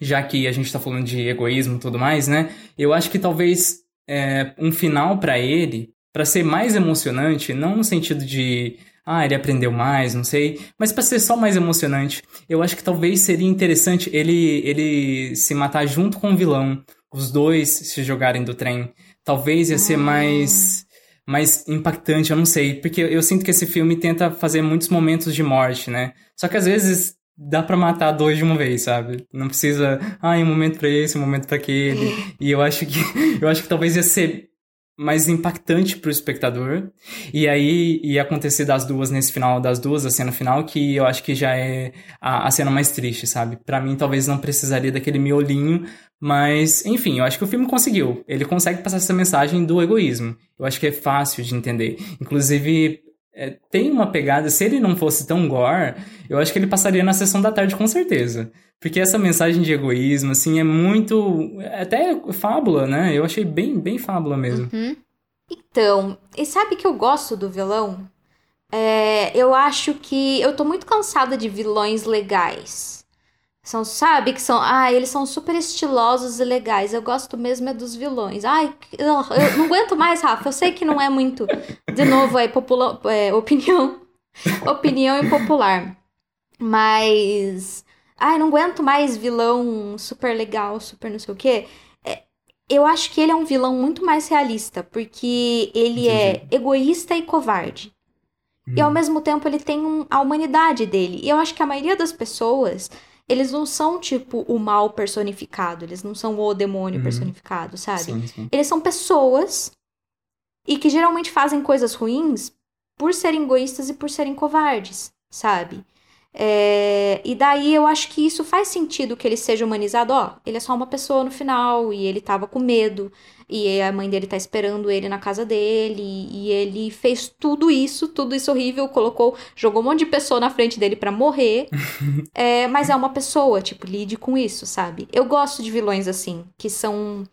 já que a gente está falando de egoísmo e tudo mais, né? Eu acho que talvez é, um final para ele, para ser mais emocionante, não no sentido de ah, ele aprendeu mais, não sei. Mas para ser só mais emocionante, eu acho que talvez seria interessante ele, ele se matar junto com o vilão. Os dois se jogarem do trem. Talvez ia ser mais mais impactante, eu não sei. Porque eu sinto que esse filme tenta fazer muitos momentos de morte, né? Só que às vezes dá para matar dois de uma vez, sabe? Não precisa, ah, um momento para esse, um momento para aquele. [laughs] e eu acho que eu acho que talvez ia ser mais impactante pro espectador. E aí ia acontecer das duas nesse final, das duas, a cena final, que eu acho que já é a, a cena mais triste, sabe? para mim, talvez não precisaria daquele miolinho, mas, enfim, eu acho que o filme conseguiu. Ele consegue passar essa mensagem do egoísmo. Eu acho que é fácil de entender. Inclusive, é, tem uma pegada, se ele não fosse tão gore, eu acho que ele passaria na sessão da tarde com certeza. Porque essa mensagem de egoísmo, assim, é muito. É até fábula, né? Eu achei bem, bem fábula mesmo. Uhum. Então, e sabe que eu gosto do vilão? É, eu acho que eu tô muito cansada de vilões legais. São, sabe, que são. Ah, eles são super estilosos e legais. Eu gosto mesmo é dos vilões. Ai, eu, não aguento mais, Rafa. Eu sei que não é muito. De novo, é, popula, é opinião. [laughs] opinião impopular. Mas ai, não aguento mais vilão super legal, super não sei o quê. É, eu acho que ele é um vilão muito mais realista, porque ele é egoísta e covarde. Hum. E ao hum. mesmo tempo ele tem um, a humanidade dele. E eu acho que a maioria das pessoas, eles não são tipo o mal personificado, eles não são o demônio hum. personificado, sabe? Sim, sim. Eles são pessoas e que geralmente fazem coisas ruins por serem egoístas e por serem covardes, sabe? É, e daí eu acho que isso faz sentido que ele seja humanizado. Ó, ele é só uma pessoa no final e ele tava com medo e a mãe dele tá esperando ele na casa dele e ele fez tudo isso, tudo isso horrível, colocou, jogou um monte de pessoa na frente dele para morrer. [laughs] é, mas é uma pessoa, tipo, lide com isso, sabe? Eu gosto de vilões assim, que são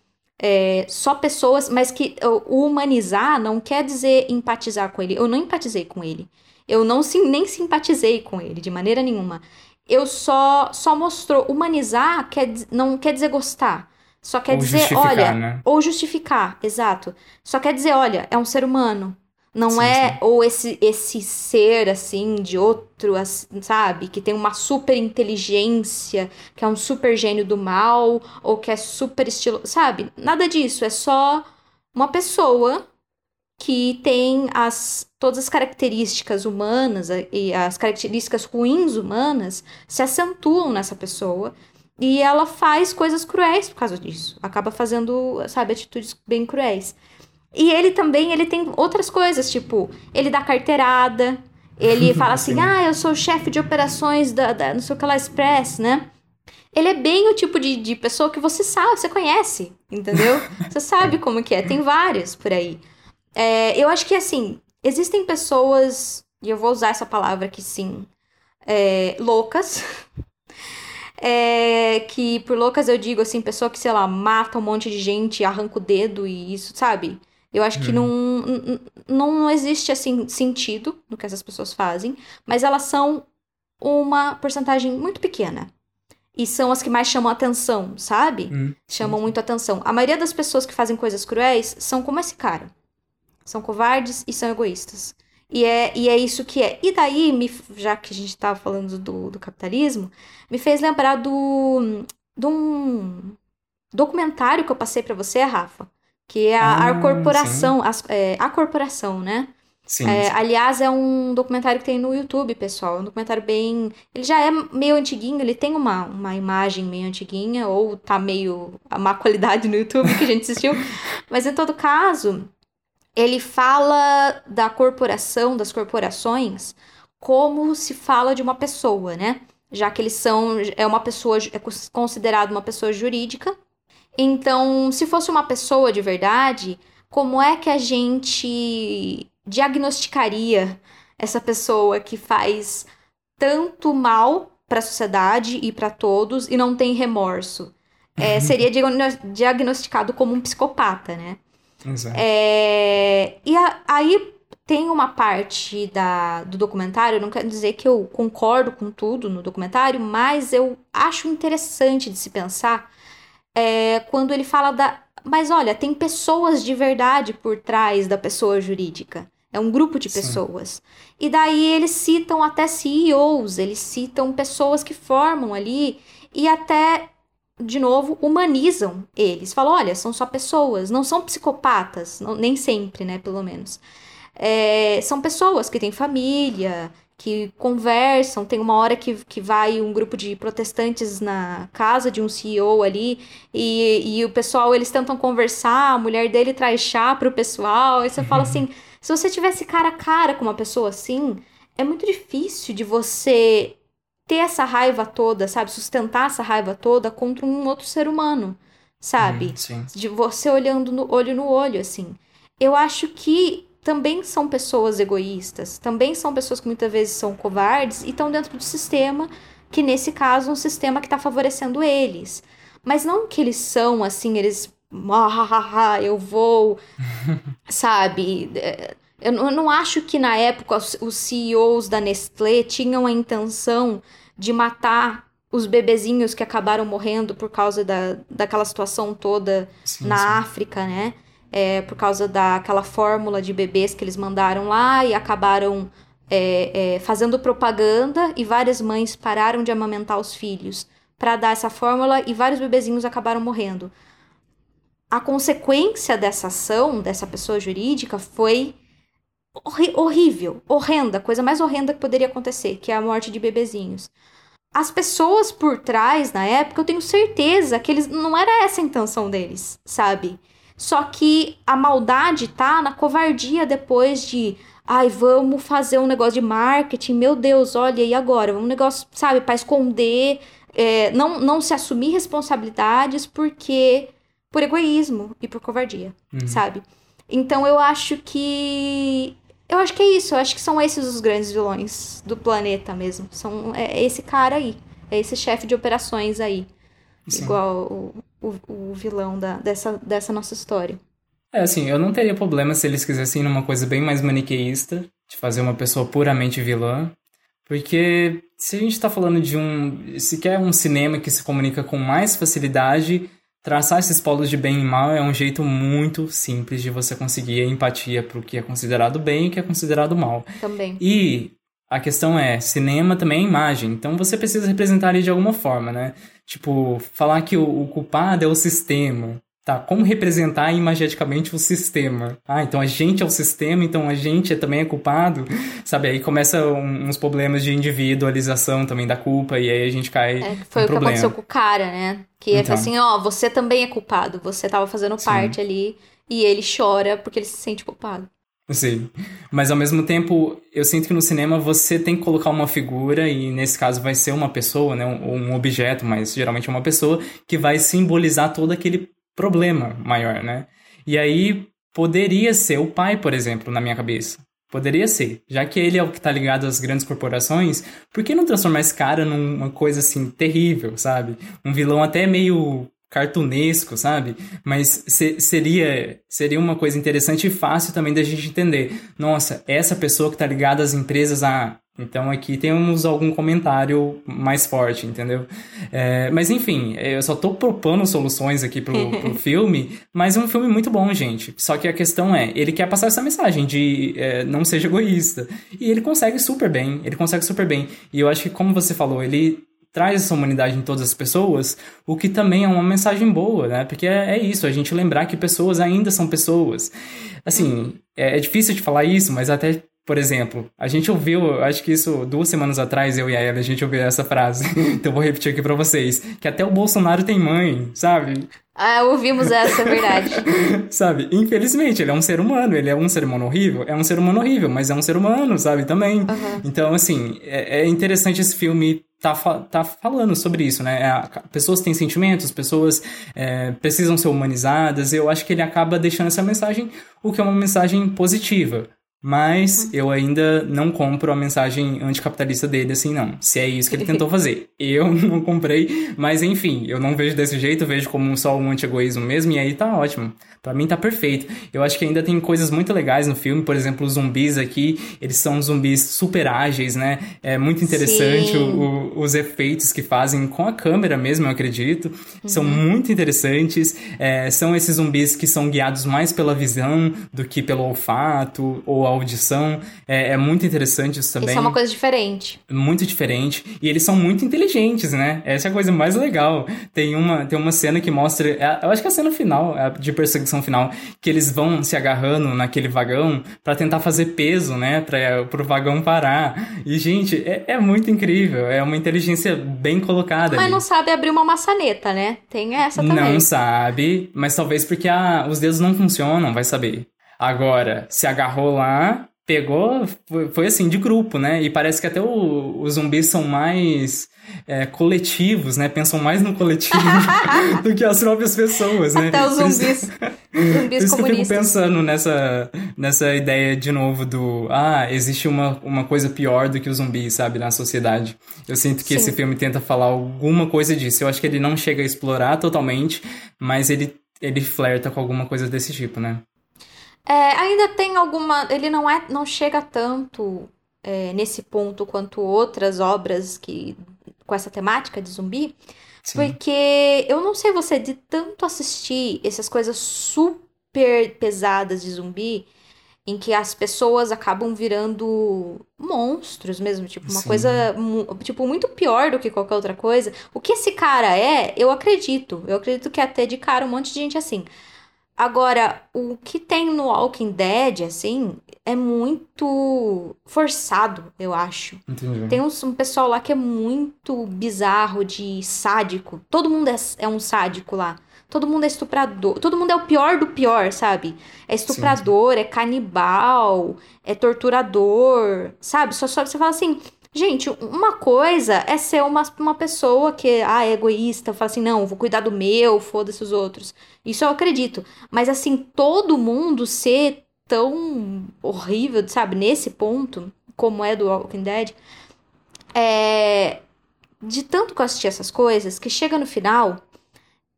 é, só pessoas, mas que o humanizar não quer dizer empatizar com ele. Eu não empatizei com ele. Eu não sim, nem simpatizei com ele de maneira nenhuma. Eu só só mostrou humanizar quer, não quer dizer gostar. Só quer ou dizer, olha, né? ou justificar, exato. Só quer dizer, olha, é um ser humano. Não sim, é sim. ou esse esse ser assim de outro, sabe, que tem uma super inteligência, que é um super gênio do mal ou que é super estilo, sabe? Nada disso, é só uma pessoa que tem as, todas as características humanas e as características ruins humanas se acentuam nessa pessoa e ela faz coisas cruéis por causa disso. Acaba fazendo, sabe, atitudes bem cruéis. E ele também, ele tem outras coisas, tipo, ele dá carteirada, ele [laughs] fala assim, ah, eu sou chefe de operações da, da não sei o que lá, Express, né? Ele é bem o tipo de, de pessoa que você sabe, você conhece, entendeu? [laughs] você sabe como que é, tem vários por aí. É, eu acho que, assim, existem pessoas, e eu vou usar essa palavra aqui sim, é, loucas. É, que por loucas eu digo assim, pessoa que, sei lá, mata um monte de gente, arranca o dedo e isso, sabe? Eu acho hum. que não, não, não existe, assim, sentido no que essas pessoas fazem, mas elas são uma porcentagem muito pequena. E são as que mais chamam atenção, sabe? Hum. Chamam muito atenção. A maioria das pessoas que fazem coisas cruéis são como esse cara. São covardes e são egoístas. E é, e é isso que é. E daí, me, já que a gente estava falando do, do capitalismo, me fez lembrar do, de um documentário que eu passei para você, Rafa, que é a, ah, a corporação, a, é, a corporação, né? Sim, É, sim. aliás, é um documentário que tem no YouTube, pessoal. É um documentário bem. Ele já é meio antiguinho, ele tem uma, uma imagem meio antiguinha, ou tá meio a má qualidade no YouTube que a gente assistiu. [laughs] Mas em todo caso, ele fala da corporação, das corporações, como se fala de uma pessoa, né? Já que eles são. É uma pessoa. É considerado uma pessoa jurídica. Então, se fosse uma pessoa de verdade, como é que a gente diagnosticaria essa pessoa que faz tanto mal para a sociedade e para todos e não tem remorso? É, seria diagno- diagnosticado como um psicopata, né? Exato. É, e a- aí tem uma parte da, do documentário, não quero dizer que eu concordo com tudo no documentário, mas eu acho interessante de se pensar é, quando ele fala da. Mas olha, tem pessoas de verdade por trás da pessoa jurídica. É um grupo de Sim. pessoas. E daí eles citam até CEOs, eles citam pessoas que formam ali e até, de novo, humanizam eles. Falam, olha, são só pessoas, não são psicopatas, não- nem sempre, né, pelo menos. É, são pessoas que têm família, que conversam. Tem uma hora que, que vai um grupo de protestantes na casa de um CEO ali e, e o pessoal, eles tentam conversar, a mulher dele traz chá pro pessoal, e você fala [laughs] assim, se você tivesse cara a cara com uma pessoa assim, é muito difícil de você ter essa raiva toda, sabe? Sustentar essa raiva toda contra um outro ser humano, sabe? Hum, sim. de você olhando no olho no olho, assim. Eu acho que também são pessoas egoístas, também são pessoas que muitas vezes são covardes e estão dentro do sistema, que nesse caso é um sistema que está favorecendo eles. Mas não que eles são assim, eles. "Ah, eu vou. [laughs] sabe? Eu não- acho que na época os- os CEOs da Nestlé tinham a intenção de matar os bebezinhos que acabaram morrendo por causa da, daquela situação toda sim, na sim. África, né? É, por causa daquela fórmula de bebês que eles mandaram lá e acabaram é, é, fazendo propaganda e várias mães pararam de amamentar os filhos para dar essa fórmula e vários bebezinhos acabaram morrendo. A consequência dessa ação, dessa pessoa jurídica, foi horri- horrível, horrenda, coisa mais horrenda que poderia acontecer, que é a morte de bebezinhos. As pessoas por trás, na época, eu tenho certeza que eles não era essa a intenção deles, sabe? Só que a maldade tá na covardia depois de, ai, vamos fazer um negócio de marketing, meu Deus, olha, e agora? Um negócio, sabe, para esconder, é, não, não se assumir responsabilidades porque por egoísmo e por covardia, Uhum. sabe? Então eu acho que eu acho que é isso, eu acho que são esses os grandes vilões do planeta mesmo. São é esse cara aí, é esse chefe de operações aí, Sim. igual o, o, o vilão da, dessa, dessa nossa história. É, assim, eu não teria problema se eles quisessem ir numa coisa bem mais maniqueísta, de fazer uma pessoa puramente vilã. Porque se a gente tá falando de um. Se quer um cinema que se comunica com mais facilidade, traçar esses polos de bem e mal é um jeito muito simples de você conseguir empatia pro que é considerado bem e o que é considerado mal. Também. E a questão é, cinema também é imagem, então você precisa representar ele de alguma forma, né? Tipo, falar que o, o culpado é o sistema. Tá, como representar imageticamente o sistema? Ah, então a gente é o sistema, então a gente é, também é culpado? Sabe, aí começa um- uns problemas de individualização também da culpa, e aí a gente cai É, que foi o que problema. aconteceu com o cara, né? Que é Então. assim, ó, você também é culpado, você tava fazendo Sim. parte ali e ele chora porque ele se sente culpado. Sim. Mas ao mesmo tempo, eu sinto que no cinema você tem que colocar uma figura, e nesse caso vai ser uma pessoa, né? Um, um objeto, mas geralmente é uma pessoa, que vai simbolizar todo aquele problema maior, né? E aí poderia ser o pai, por exemplo, na minha cabeça. Poderia ser. Já que ele é o que tá ligado às grandes corporações, por que não transformar esse cara numa coisa assim terrível, sabe? Um vilão até meio cartunesco, sabe? Mas se- seria seria uma coisa interessante e fácil também da gente entender. Nossa, essa pessoa que tá ligada às empresas, ah, então aqui temos algum comentário mais forte, entendeu? É, mas enfim, eu só tô propondo soluções aqui pro, [laughs] pro filme, mas é um filme muito bom, gente. Só que a questão é, ele quer passar essa mensagem de é, não seja egoísta. E ele consegue super bem, ele consegue super bem. E eu acho que, como você falou, ele traz essa humanidade em todas as pessoas, o que também é uma mensagem boa, né? Porque é, é isso, a gente lembrar que pessoas ainda são pessoas. Assim, é, é difícil de falar isso, mas até por exemplo, a gente ouviu, acho que isso duas semanas atrás, eu e a Ela, a gente ouviu essa frase. [laughs] então eu vou repetir aqui pra vocês. Que até o Bolsonaro tem mãe, sabe? Ah, ouvimos essa, é verdade. [laughs] sabe? Infelizmente, ele é um ser humano. Ele é um ser humano horrível? É um ser humano horrível, mas é um ser humano, sabe? Também. Uhum. Então, assim, é, é interessante esse filme tá, tá falando sobre isso, né? É, pessoas têm sentimentos, pessoas é, precisam ser humanizadas. Eu acho que ele acaba deixando essa mensagem, o que é uma mensagem positiva. Mas eu ainda não compro a mensagem anticapitalista dele assim, não. Se é isso que ele tentou fazer. [laughs] Eu não comprei, mas enfim, eu não vejo desse jeito, vejo como só um anti-egoísmo mesmo, e aí tá ótimo. Pra mim tá perfeito. Eu acho que ainda tem coisas muito legais no filme, por exemplo, os zumbis aqui, eles são zumbis super ágeis, né? É muito interessante o, o, os efeitos que fazem com a câmera mesmo, eu acredito. Uhum. São muito interessantes. É, são esses zumbis que são guiados mais pela visão do que pelo olfato ou audição. É, é, muito interessante isso também. Isso é uma coisa diferente. Muito diferente. E eles são muito inteligentes, né? Essa é a coisa mais legal. Tem uma, tem uma cena que mostra. É, eu acho que é a cena final, de perseguição final, que eles vão se agarrando naquele vagão para tentar fazer peso, né? Pra, pro vagão parar. E, gente, é, é muito incrível. É uma inteligência bem colocada. Mas ali. não sabe abrir uma maçaneta, né? Tem essa também. Não sabe, mas talvez porque a, os dedos não funcionam, vai saber. Agora, se agarrou lá, pegou, foi, assim, de grupo, né? E parece que até o, os zumbis são mais é, coletivos, né? Pensam mais no coletivo [laughs] do que as próprias pessoas, né? Até os zumbis. [laughs] zumbis Por isso que eu fico pensando nessa, nessa ideia de novo do ah, existe uma, uma coisa pior do que os zumbis, sabe, na sociedade. Eu sinto que Sim. esse filme tenta falar alguma coisa disso. Eu acho que ele não chega a explorar totalmente, mas ele, ele flerta com alguma coisa desse tipo, né? É, ainda tem alguma. Ele não é, não chega tanto é, nesse ponto quanto outras obras que com essa temática de zumbi, Sim. porque eu não sei você de tanto assistir essas coisas super pesadas de zumbi em que as pessoas acabam virando monstros mesmo, tipo, uma Sim. coisa, tipo, muito pior do que qualquer outra coisa. O que esse cara é, eu acredito. Eu acredito que até de cara um monte de gente assim. Agora, o que tem no Walking Dead, assim, é muito forçado, eu acho. Entendi. Tem um, um, pessoal lá que é muito bizarro, de sádico. Todo mundo é, é, um sádico lá. Todo mundo é estuprador. Todo mundo é o pior do pior, sabe? É estuprador, sim, sim. é canibal, é torturador, sabe? Só, só você fala assim Gente, uma coisa é ser uma, uma pessoa que ah, é egoísta, fala assim, não, vou cuidar do meu, foda-se os outros. Isso eu acredito. Mas assim, todo mundo ser tão horrível, sabe, nesse ponto, como é do Walking Dead, é. De tanto que eu assisti essas coisas, que chega no final,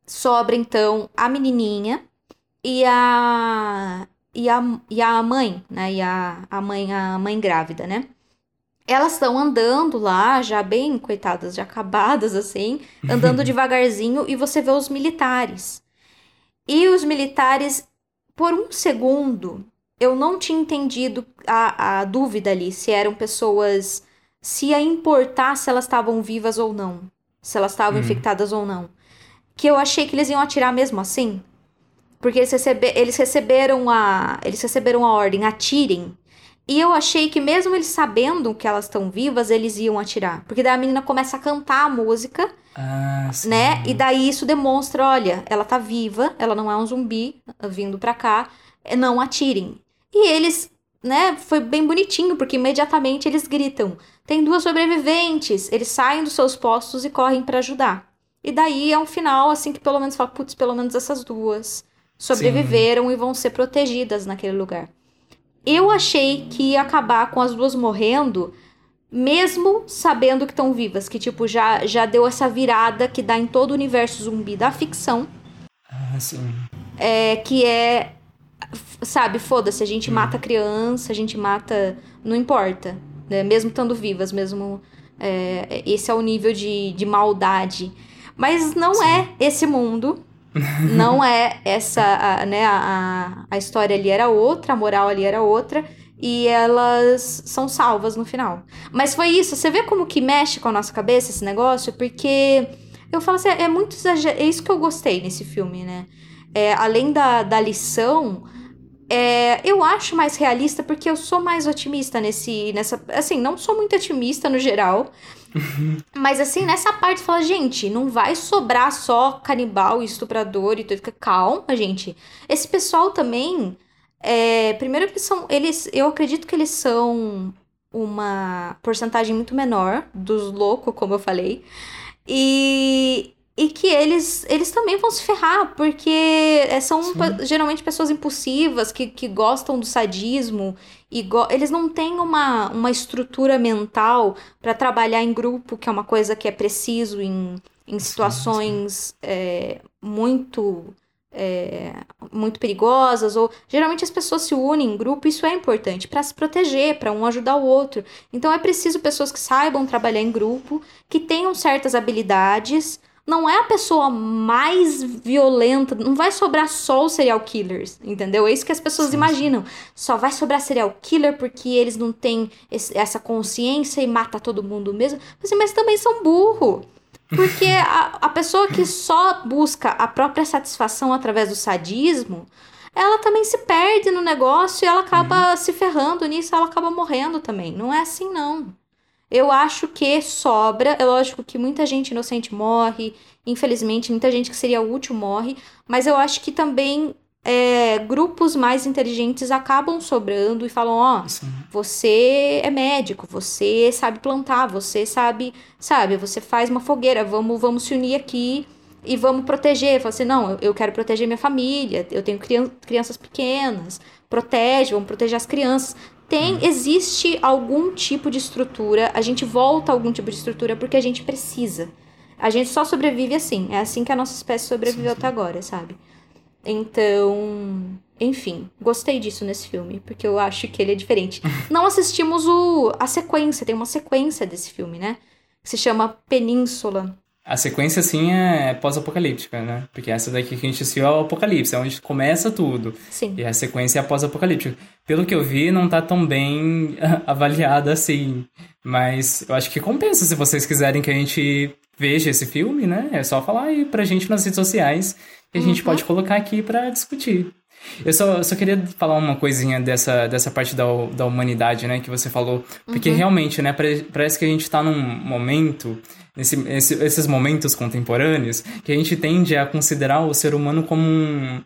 sobra então a menininha e a. E a, e a mãe, né? E a, a mãe, a mãe grávida, né? Elas estão andando lá, já bem, coitadas, já acabadas assim, andando devagarzinho e você vê os militares. E os militares, por um segundo, eu não tinha entendido a, a dúvida ali, se eram pessoas. se ia importar se elas estavam vivas ou não. Se elas estavam uhum. infectadas ou não. Que eu achei que eles iam atirar mesmo assim. Porque eles, recebe, eles receberam a. Eles receberam a ordem, atirem e eu achei que mesmo eles sabendo que elas estão vivas, eles iam atirar. Porque daí a menina começa a cantar a música, ah, né? E daí isso demonstra, olha, ela tá viva, ela não é um zumbi vindo pra cá, não atirem. E eles, né, foi bem bonitinho, porque imediatamente eles gritam: "Tem duas sobreviventes". Eles saem dos seus postos e correm para ajudar. E daí é um final assim que pelo menos fala, putz, pelo menos essas duas sobreviveram Sim. e vão ser protegidas naquele lugar. Eu achei que ia acabar com as duas morrendo, mesmo sabendo que estão vivas, que tipo já já deu essa virada que dá em todo o universo zumbi da ficção. Ah, sim. É que é sabe, foda-se, a gente hum. mata criança, a gente mata, não importa, né? Mesmo estando vivas, mesmo é, esse é o nível de, de maldade. Mas não sim. é esse mundo [laughs] não é essa, a, né, a, a história ali era outra, a moral ali era outra, e elas são salvas no final. Mas foi isso, você vê como que mexe com a nossa cabeça esse negócio? Porque eu falo assim, é muito exagerado, é isso que eu gostei nesse filme, né? É, além da, da lição, é, eu acho mais realista porque eu sou mais otimista nesse, nessa, assim, não sou muito otimista no geral, [laughs] mas assim, nessa parte fala, gente, não vai sobrar só canibal e estuprador e tudo, calma, gente. Esse pessoal também é, primeiro que são. Eles. Eu acredito que eles são uma porcentagem muito menor dos loucos, como eu falei. E, e que eles, eles também vão se ferrar, porque é, são Sim. geralmente pessoas impulsivas que, que gostam do sadismo e eles não têm uma, uma estrutura mental para trabalhar em grupo, que é uma coisa que é preciso em, em situações sim. É, muito é, muito perigosas, ou geralmente as pessoas se unem em grupo, isso é importante para se proteger, para um ajudar o outro. Então é preciso pessoas que saibam trabalhar em grupo, que tenham certas habilidades. Não é a pessoa mais violenta, não vai sobrar só os serial killers, entendeu? É isso que as pessoas sim, imaginam. Só vai sobrar serial killer porque eles não têm esse, essa consciência e mata todo mundo mesmo. Assim, mas também são burro. Porque [laughs] a, a pessoa que só busca a própria satisfação através do sadismo, ela também se perde no negócio e ela acaba uhum. se ferrando nisso, ela acaba morrendo também. Não é assim, não. Eu acho que sobra. É lógico que muita gente inocente morre. Infelizmente, muita gente que seria útil morre. Mas eu acho que também é, grupos mais inteligentes acabam sobrando e falam: ó, oh, você é médico, você sabe plantar, você sabe, sabe, você faz uma fogueira, vamos, vamos se unir aqui e vamos proteger. Fala assim: não, eu quero proteger minha família, eu tenho crianças pequenas, protege, vamos proteger as crianças. Tem, hum. existe algum tipo de estrutura, a gente volta a algum tipo de estrutura porque a gente precisa. A gente só sobrevive assim, é assim que a nossa espécie sobreviveu sim, sim. até agora, sabe? Então, enfim, gostei disso nesse filme, porque eu acho que ele é diferente. [laughs] Não assistimos o, a sequência, tem uma sequência desse filme, né? Que se chama Península. A sequência, sim, é pós-apocalíptica, né? Porque essa daqui que a gente assistiu é o Apocalipse, é onde começa tudo. Sim. E a sequência é pós-apocalíptica. Pelo que eu vi, não tá tão bem [laughs] avaliada assim. Mas eu acho que compensa se vocês quiserem que a gente veja esse filme, né? É só falar aí pra gente nas redes sociais que a gente uhum. pode colocar aqui para discutir. Eu só, eu só queria falar uma coisinha dessa, dessa parte da, da humanidade, né, que você falou. Porque uhum. realmente, né, parece que a gente tá num momento, nesse, esse, esses momentos contemporâneos, que a gente tende a considerar o ser humano como um,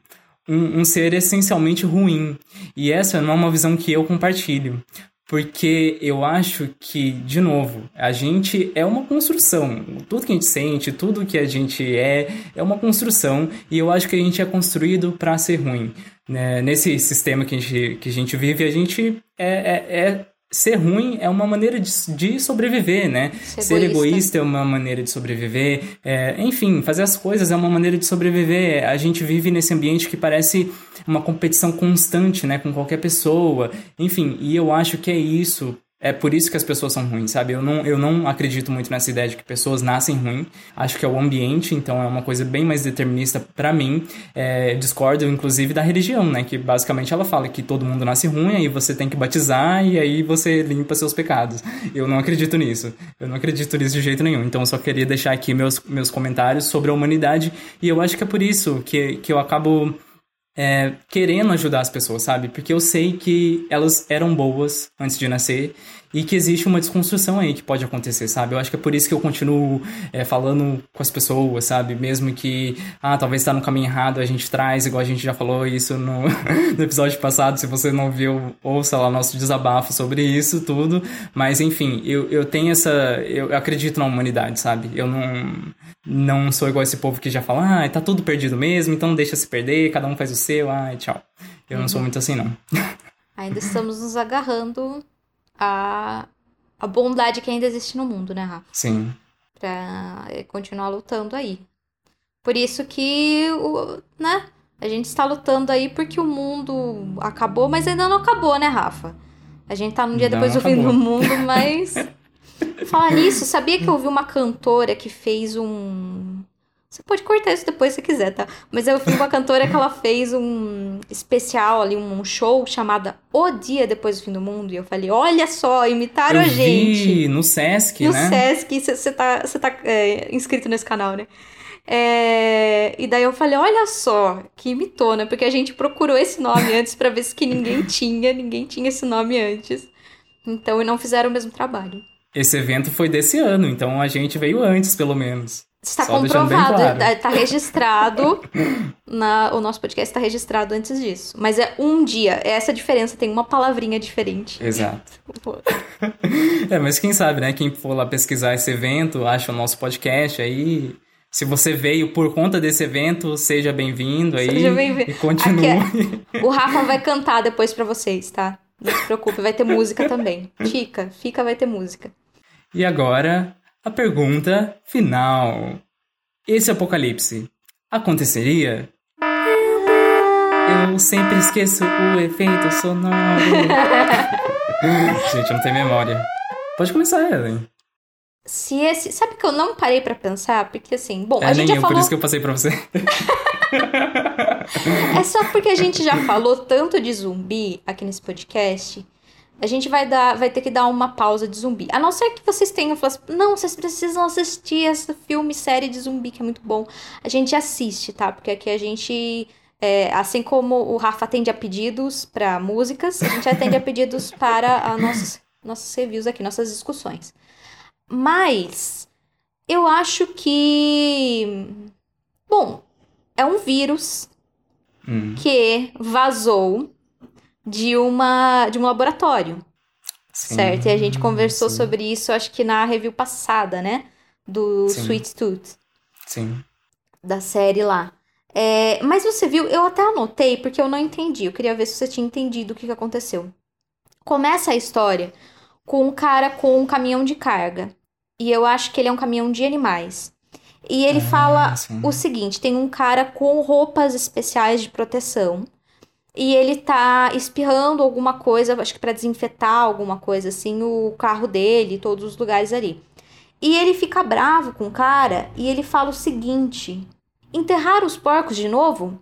um, um ser essencialmente ruim. E essa não é uma visão que eu compartilho porque eu acho que, de novo, a gente é uma construção. Tudo que a gente sente, tudo que a gente é, é uma construção e eu acho que a gente é construído para ser ruim. Né? Nesse sistema que a gente, que a gente vive, a gente é, é, é ser ruim é uma maneira de, de sobreviver, né? Ser, ser egoísta. egoísta. é uma maneira de sobreviver. É, enfim, fazer as coisas é uma maneira de sobreviver. A gente vive nesse ambiente que parece uma competição constante, né? Com qualquer pessoa. Enfim, e eu acho que é isso é por isso que as pessoas são ruins, sabe? Eu não, eu não acredito muito nessa ideia de que pessoas nascem ruins. Acho que é o ambiente, então é uma coisa bem mais determinista para mim. É, discordo, inclusive, da religião, né? Que basicamente ela fala que todo mundo nasce ruim, aí você tem que batizar e aí você limpa seus pecados. Eu não acredito nisso. Eu não acredito nisso de jeito nenhum. Então eu só queria deixar aqui meus, meus comentários sobre a humanidade. E eu acho que é por isso que, que eu acabo é, querendo ajudar as pessoas, sabe? Porque eu sei que elas eram boas antes de nascer e que existe uma desconstrução aí que pode acontecer, sabe? Eu acho que é por isso que eu continuo é, falando com as pessoas, sabe? Mesmo que, ah, talvez está no caminho errado, a gente traz, igual a gente já falou isso no, [laughs] no episódio passado, se você não viu, ouça lá nosso desabafo sobre isso, tudo. Mas, enfim, eu, eu tenho essa. Eu, eu acredito na humanidade, sabe? Eu não não sou igual esse povo que já fala, ah, tá tudo perdido mesmo, então deixa se perder, cada um faz o seu, ai, tchau. Eu uhum. não sou uhum. muito assim, não. Ainda estamos nos agarrando a, a bondade que ainda existe no mundo, né, Rafa? Sim. Pra eh, continuar lutando aí. Por isso que, o, né, a gente está lutando aí porque o mundo acabou, mas ainda não acabou, né, Rafa? A gente tá num dia depois do fim do mundo, mas [laughs] Falar nisso, sabia que eu ouvi uma cantora que fez um. Você pode cortar isso depois se quiser, tá? Mas eu fui uma cantora que ela fez um especial ali, um show chamada O Dia Depois do Fim do Mundo. E eu falei, olha só, imitaram Eu a gente. vi no Sesc, No né? Sesc, você tá, cê tá é, inscrito nesse canal, né? É, e daí eu falei, olha só, que imitou, né? Porque a gente procurou esse nome antes pra ver se que ninguém [laughs] tinha, ninguém tinha esse nome antes. Então, e não fizeram o mesmo trabalho. Esse evento foi desse ano, então a gente veio antes, pelo menos. Está Só comprovado, claro. tá- tá registrado. [laughs] na, o nosso podcast está registrado antes disso. Mas é um dia, é essa a diferença, tem uma palavrinha diferente. Exato. [laughs] É, mas quem sabe, né? Quem for lá pesquisar esse evento, acha o nosso podcast aí. Se você veio por conta desse evento, seja bem-vindo aí. Seja bem-vindo. E continue. Aqui O Rafa vai cantar depois pra vocês, tá? Não se preocupe, vai ter música também. Fica, fica, vai ter música. E agora, a pergunta final. Esse apocalipse aconteceria? Eu sempre esqueço o efeito sonoro. [laughs] Gente, eu não tenho memória. Pode começar, Ellen. Se esse. Sabe que eu não parei pra pensar? Porque assim, bom, É, a gente nem já eu, falou. por isso que eu passei pra você. [laughs] É só porque a gente já falou tanto de zumbi aqui nesse podcast. A gente vai dar, vai ter que dar uma pausa de zumbi. A não ser que vocês tenham falado assim, não, vocês precisam assistir esse filme, série de zumbi, que é muito bom. A gente assiste, tá? Porque aqui a gente, é, assim como o Rafa atende a pedidos para músicas, a gente atende a pedidos para a nossos, nossos reviews aqui, nossas discussões. Mas eu acho que. Bom, é um vírus Hum, que vazou de uma de um laboratório, sim, certo? E a gente conversou sim, sobre isso, acho que na review passada, né? Do Sim. Sweet Tooth, Sim. da série lá. É, mas você viu, eu até anotei porque eu não entendi. Eu queria ver se você tinha entendido o que, que aconteceu. Começa a história com um cara com um caminhão de carga. E eu acho que ele é um caminhão de animais. E ele Ah, fala sim. o seguinte: tem um cara com roupas especiais de proteção. E ele tá espirrando alguma coisa, acho que pra desinfetar alguma coisa assim, o carro dele, todos os lugares ali. E ele fica bravo com o cara e ele fala o seguinte: enterrar os porcos de novo?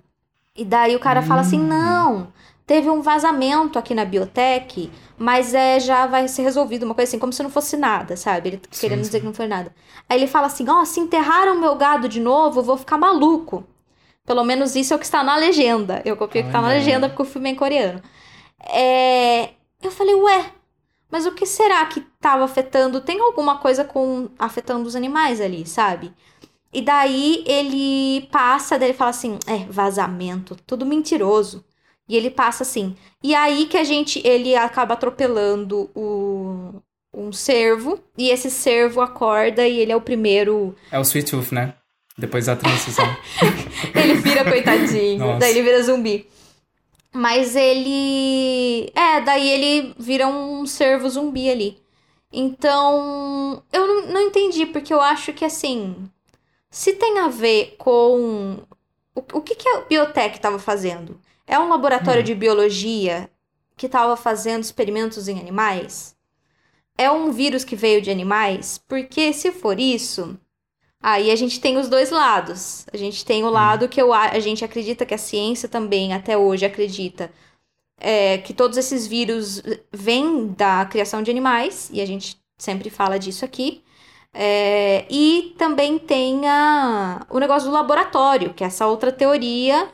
E daí o cara fala assim: Hum. não, teve um vazamento aqui na biotech, mas é, já vai ser resolvido, uma coisa assim, como se não fosse nada, sabe? Ele Sim, querendo sim. dizer que não foi nada. Aí ele fala assim: ó, se enterraram meu gado de novo, eu vou ficar maluco. Pelo menos isso é o que está na legenda. Eu copiei o que está na legenda porque o filme é em coreano. É... Eu falei, ué, mas o que será que estava afetando? Tem alguma coisa com afetando os animais ali, sabe? E daí ele passa, daí ele fala assim: é, vazamento, tudo mentiroso. E ele passa assim. E aí que a gente, ele acaba atropelando o, um cervo, e esse cervo acorda e ele é o primeiro. É o Sweet Tooth, né? Depois da transição. [laughs] Ele vira coitadinho, Nossa. daí ele vira zumbi. Mas ele. É, daí ele vira um cervo zumbi ali. Então, eu não, não entendi, porque eu acho que assim. Se tem a ver com. O, o que, que a biotech estava fazendo? É um laboratório de biologia que estava fazendo experimentos em animais? É um vírus que veio de animais? Porque se for isso, aí a gente tem os dois lados. A gente tem o lado que eu, a gente acredita que a ciência também, até hoje, acredita é, que todos esses vírus vêm da criação de animais, e a gente sempre fala disso aqui. É, e também tem a, o negócio do laboratório, que é essa outra teoria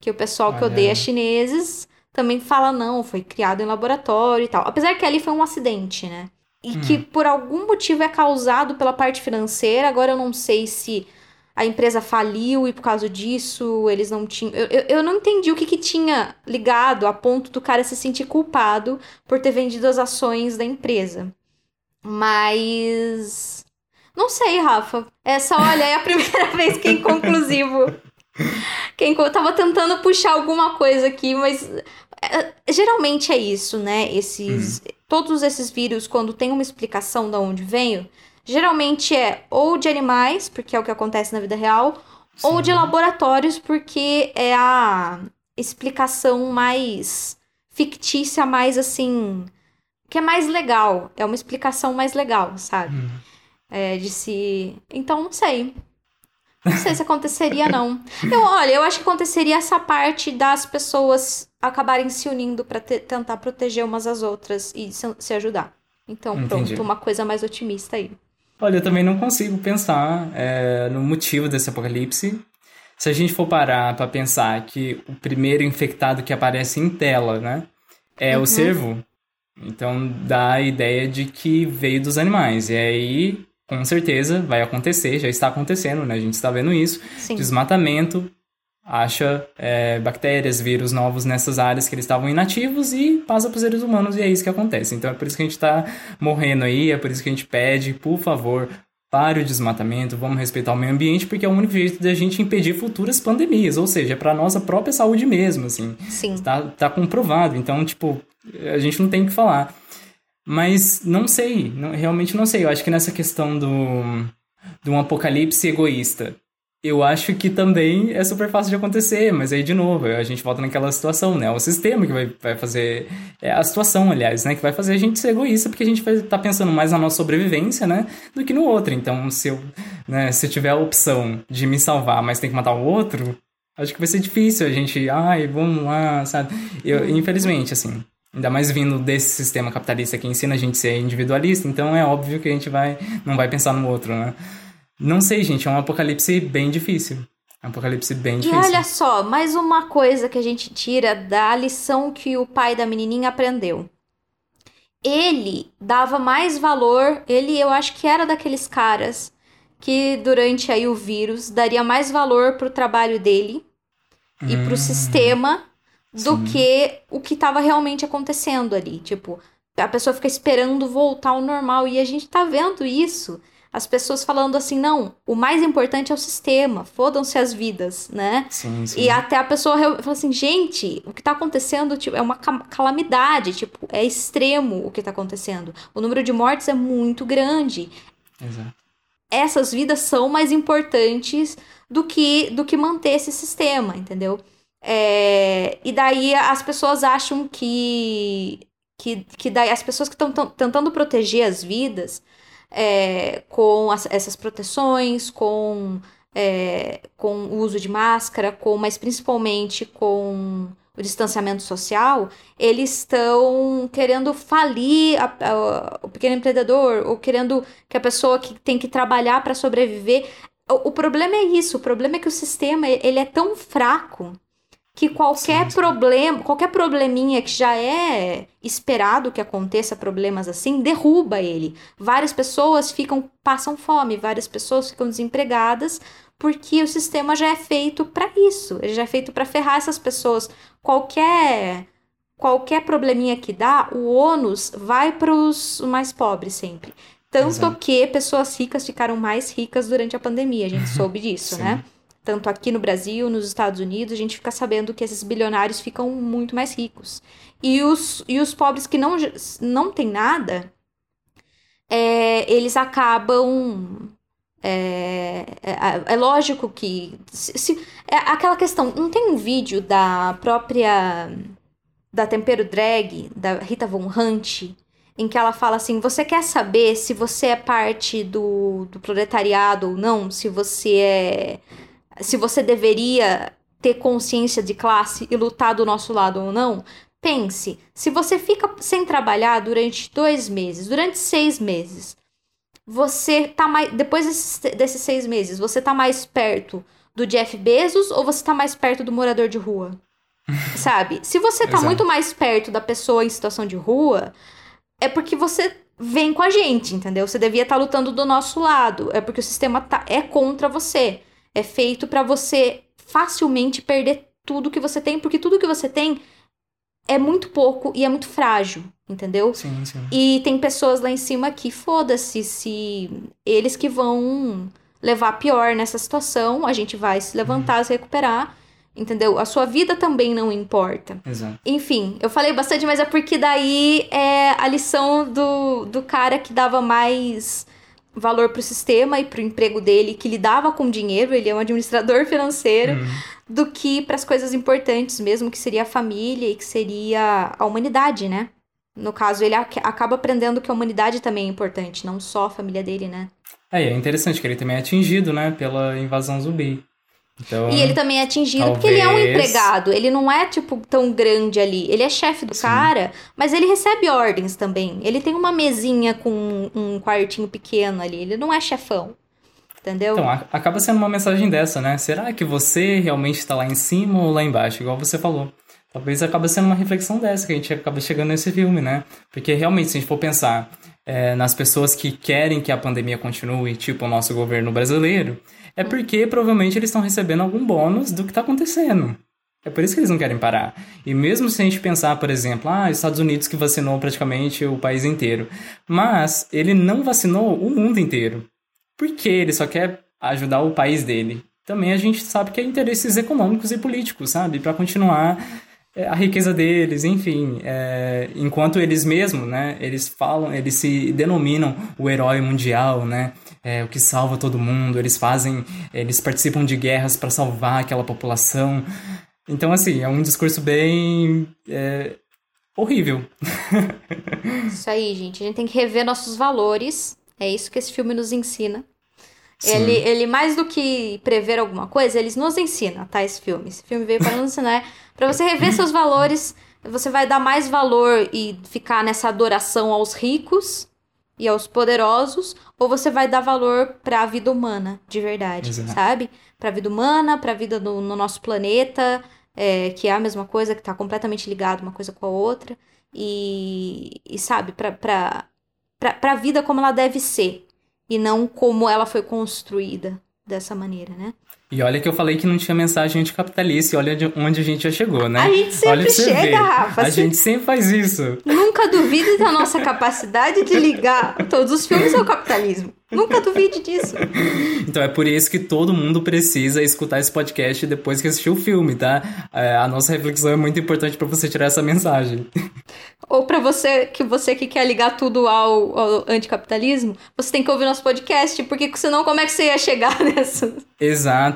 que o pessoal que Olha. odeia chineses também fala, não, foi criado em laboratório e tal. Apesar que ali foi um acidente, né? E que por algum motivo é causado pela parte financeira. Agora eu não sei se a empresa faliu e por causa disso eles não tinham. Eu, eu, eu não entendi o que, que tinha ligado a ponto do cara se sentir culpado por ter vendido as ações da empresa. Mas. Não sei, Rafa. Essa, olha, é a [laughs] primeira vez que é inconclusivo. Quem eu tava tentando puxar alguma coisa aqui, mas é, geralmente é isso, né? Esses todos esses vírus quando tem uma explicação de onde veio, geralmente é ou de animais, porque é o que acontece na vida real, ou de laboratórios, porque é a explicação mais fictícia, mais assim, que é mais legal, é uma explicação mais legal, sabe? Hum. É, de se. Então, não sei. Não sei se aconteceria, não. Eu, olha, eu acho que aconteceria essa parte das pessoas acabarem se unindo para tentar proteger umas às outras e se, se ajudar. Então, Entendi. pronto, uma coisa mais otimista aí. Olha, eu também não consigo pensar é, no motivo desse apocalipse. Se a gente for parar pra pensar que o primeiro infectado que aparece em tela, né, é o cervo, então dá a ideia de que veio dos animais. E aí, com certeza, vai acontecer, já está acontecendo, né? A gente está vendo isso. Sim. Desmatamento, acha é, bactérias, vírus novos nessas áreas que eles estavam inativos e passa para os seres humanos e é isso que acontece. Então é por isso que a gente está morrendo aí, é por isso que a gente pede, por favor, pare o desmatamento, vamos respeitar o meio ambiente, porque é o único jeito da gente impedir futuras pandemias, ou seja, é para nossa própria saúde mesmo, assim. Sim. Tá, tá comprovado, então, tipo, a gente não tem o que falar. Mas não sei, não- realmente não sei. Eu acho que nessa questão do, de um apocalipse egoísta, eu acho que também é super fácil de acontecer, mas aí, de novo, a gente volta naquela situação, né? É o sistema que vai, vai fazer. É a situação, aliás, né? Que vai fazer a gente ser egoísta, porque a gente vai estar pensando mais na nossa sobrevivência, né? Do que no outro. Então, se eu, né, se eu tiver a opção de me salvar, mas tem que matar o outro, acho que vai ser difícil a gente. Ai, vamos lá, sabe? Eu, infelizmente, assim. Ainda mais vindo desse sistema capitalista que ensina a gente a ser individualista, então é óbvio que a gente vai não vai pensar no outro, né? Não sei, gente, é um apocalipse bem difícil. É um apocalipse bem E difícil. olha só, mais uma coisa que a gente tira da lição que o pai da menininha aprendeu. Ele dava mais valor, ele eu acho que era daqueles caras que durante aí o vírus daria mais valor pro trabalho dele e pro sistema do sim. que o que estava realmente acontecendo ali. Tipo, a pessoa fica esperando voltar ao normal e a gente tá vendo isso. As pessoas falando assim, não, o mais importante é o sistema, fodam-se as vidas, né? Sim, sim. E até a pessoa fala assim, gente, o que tá acontecendo tipo, é uma ca- calamidade, tipo, é extremo o que tá acontecendo. O número de mortes é muito grande. Exato. Essas vidas são mais importantes do que, do que manter esse sistema, entendeu? É, e daí as pessoas acham que, que, que daí as pessoas que estão tentando proteger as vidas é, com as- essas proteções, com, é, com o uso de máscara, com, mas principalmente com o distanciamento social, eles estão querendo falir a- a- o pequeno empreendedor, ou querendo que a pessoa que tem que trabalhar para sobreviver. O, o problema é isso, o problema é que o sistema ele é tão fraco que qualquer Sim, problema, qualquer probleminha que já é esperado que aconteça problemas assim, derruba ele. Várias pessoas ficam passam fome, várias pessoas ficam desempregadas porque o sistema já é feito para isso. Ele já é feito para ferrar essas pessoas. Qualquer qualquer probleminha que dá, o ônus vai para os mais pobres sempre. Tanto Exato. que pessoas ricas ficaram mais ricas durante a pandemia, a gente [laughs] soube disso, né? Tanto aqui no Brasil, nos Estados Unidos, a gente fica sabendo que esses bilionários ficam muito mais ricos. E os, e os pobres que não, não têm nada, é, eles acabam. É, é, é lógico que. Se, se- é aquela questão. Não tem um vídeo da própria. Da Tempero Drag, da Rita Von Hunt, em que ela fala assim: você quer saber se você é parte do, do proletariado ou não? Se você é se você deveria ter consciência de classe e lutar do nosso lado ou não, pense, se você fica sem trabalhar durante dois meses, durante seis meses, você tá mais. Depois desses, desses seis meses, você tá mais perto do Jeff Bezos ou você tá mais perto do morador de rua? [laughs] Sabe? Se você tá Exato. muito mais perto da pessoa em situação de rua, é porque você vem com a gente, entendeu? Você devia estar lutando do nosso lado. É porque o sistema tá, é contra você. É feito pra você facilmente perder tudo que você tem, porque tudo que você tem é muito pouco e é muito frágil, entendeu? Sim, sim. E tem pessoas lá em cima que foda-se se eles que vão levar pior nessa situação, a gente vai se levantar, se recuperar, entendeu? A sua vida também não importa. Exato. Enfim, eu falei bastante, mas é porque daí é a lição do, do cara que dava mais valor pro sistema e pro emprego dele, que lidava com dinheiro, ele é um administrador [laughs] financeiro, Hum. do que para as coisas importantes mesmo, que seria a família e que seria a humanidade, né? No caso, ele ac- acaba aprendendo que a humanidade também é importante, não só a família dele, né? É, é interessante que ele também é atingido, né, pela invasão zumbi. Então, E ele também é atingido porque ele é um talvez- empregado. Ele não é, tipo, tão grande ali. Ele é chefe do cara, mas ele recebe ordens também. Ele tem uma mesinha com um quartinho pequeno ali. Ele não é chefão. Entendeu? Então, a- acaba sendo uma mensagem dessa, né? Será que você realmente está lá em cima ou lá embaixo? Igual você falou. Talvez acaba sendo uma reflexão dessa que a gente acaba chegando nesse filme, né? Porque realmente, se a gente for pensar é, nas pessoas que querem que a pandemia continue, tipo o nosso governo brasileiro, é porque provavelmente eles estão recebendo algum bônus do que está acontecendo. É por isso que eles não querem parar. E mesmo se a gente pensar, por exemplo, ah, Estados Unidos que vacinou praticamente o país inteiro. Mas ele não vacinou o mundo inteiro. Porque ele só quer ajudar o país dele. Também a gente sabe que é interesses econômicos e políticos, sabe? Para continuar é, a riqueza deles, enfim. é, enquanto eles mesmos, né? Eles falam, eles se denominam o herói mundial, né? É, o que salva todo mundo. Eles fazem, eles participam de guerras para salvar aquela população. Então, assim, é um discurso bem é, horrível. [laughs] Isso aí, gente. A gente tem que rever nossos valores. É isso que esse filme nos ensina. Sim. Ele, ele, mais do que prever alguma coisa, eles nos ensina, tá? Esse filme. Esse filme veio para nos ensinar. [laughs] Pra você rever seus valores, você vai dar mais valor e ficar nessa adoração aos ricos e aos poderosos, ou você vai dar valor pra vida humana, de verdade, Exato. sabe? Pra vida humana, pra vida no, no nosso planeta, é, que é a mesma coisa, que tá completamente ligado uma coisa com a outra. E, e sabe, pra, pra vida como ela deve ser. E não como ela foi construída dessa maneira, né? E olha que eu falei que não tinha mensagem anticapitalista e olha de onde a gente já chegou, né? A gente sempre chega, ver. Rafa, A você- gente sempre faz isso. Nunca duvide da nossa capacidade de ligar todos os filmes ao capitalismo. Nunca duvide disso. Então é por isso que todo mundo precisa escutar esse podcast depois que assistiu o filme, tá? É, a nossa reflexão é muito importante pra você tirar essa mensagem. Ou pra você que você que quer ligar tudo ao, ao anticapitalismo, você tem que ouvir nosso podcast, porque senão como é que você ia chegar [laughs] nessa? Exato.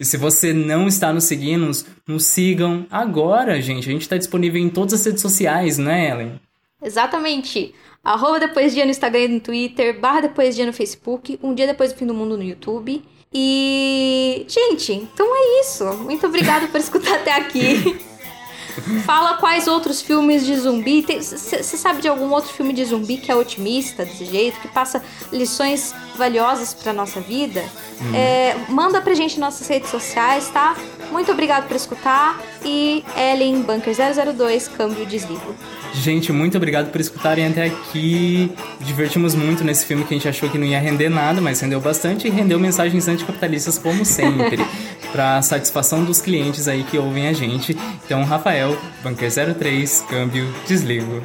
E se você não está nos seguindo, nos sigam agora, gente. A gente está disponível em todas as redes sociais, né, Ellen? Exatamente. Arroba depois dia no Instagram e no Twitter, barra depois dia no Facebook, um dia depois do fim do mundo no YouTube. E. Gente, então é isso. Muito obrigada por escutar até aqui. [laughs] Fala quais outros filmes de zumbi. Você sabe de algum outro filme de zumbi que é otimista desse jeito, que passa lições valiosas pra nossa vida? É, manda pra gente nas nossas redes sociais, tá? Muito obrigado por escutar. E Ellen Bunker 002, câmbio desligo. Gente, muito obrigado por escutarem até aqui. Divertimos muito nesse filme que a gente achou que não ia render nada, mas rendeu bastante e rendeu mensagens anticapitalistas como sempre, [laughs] para satisfação dos clientes aí que ouvem a gente. Então, Rafael, Bunker 03, câmbio, desligo.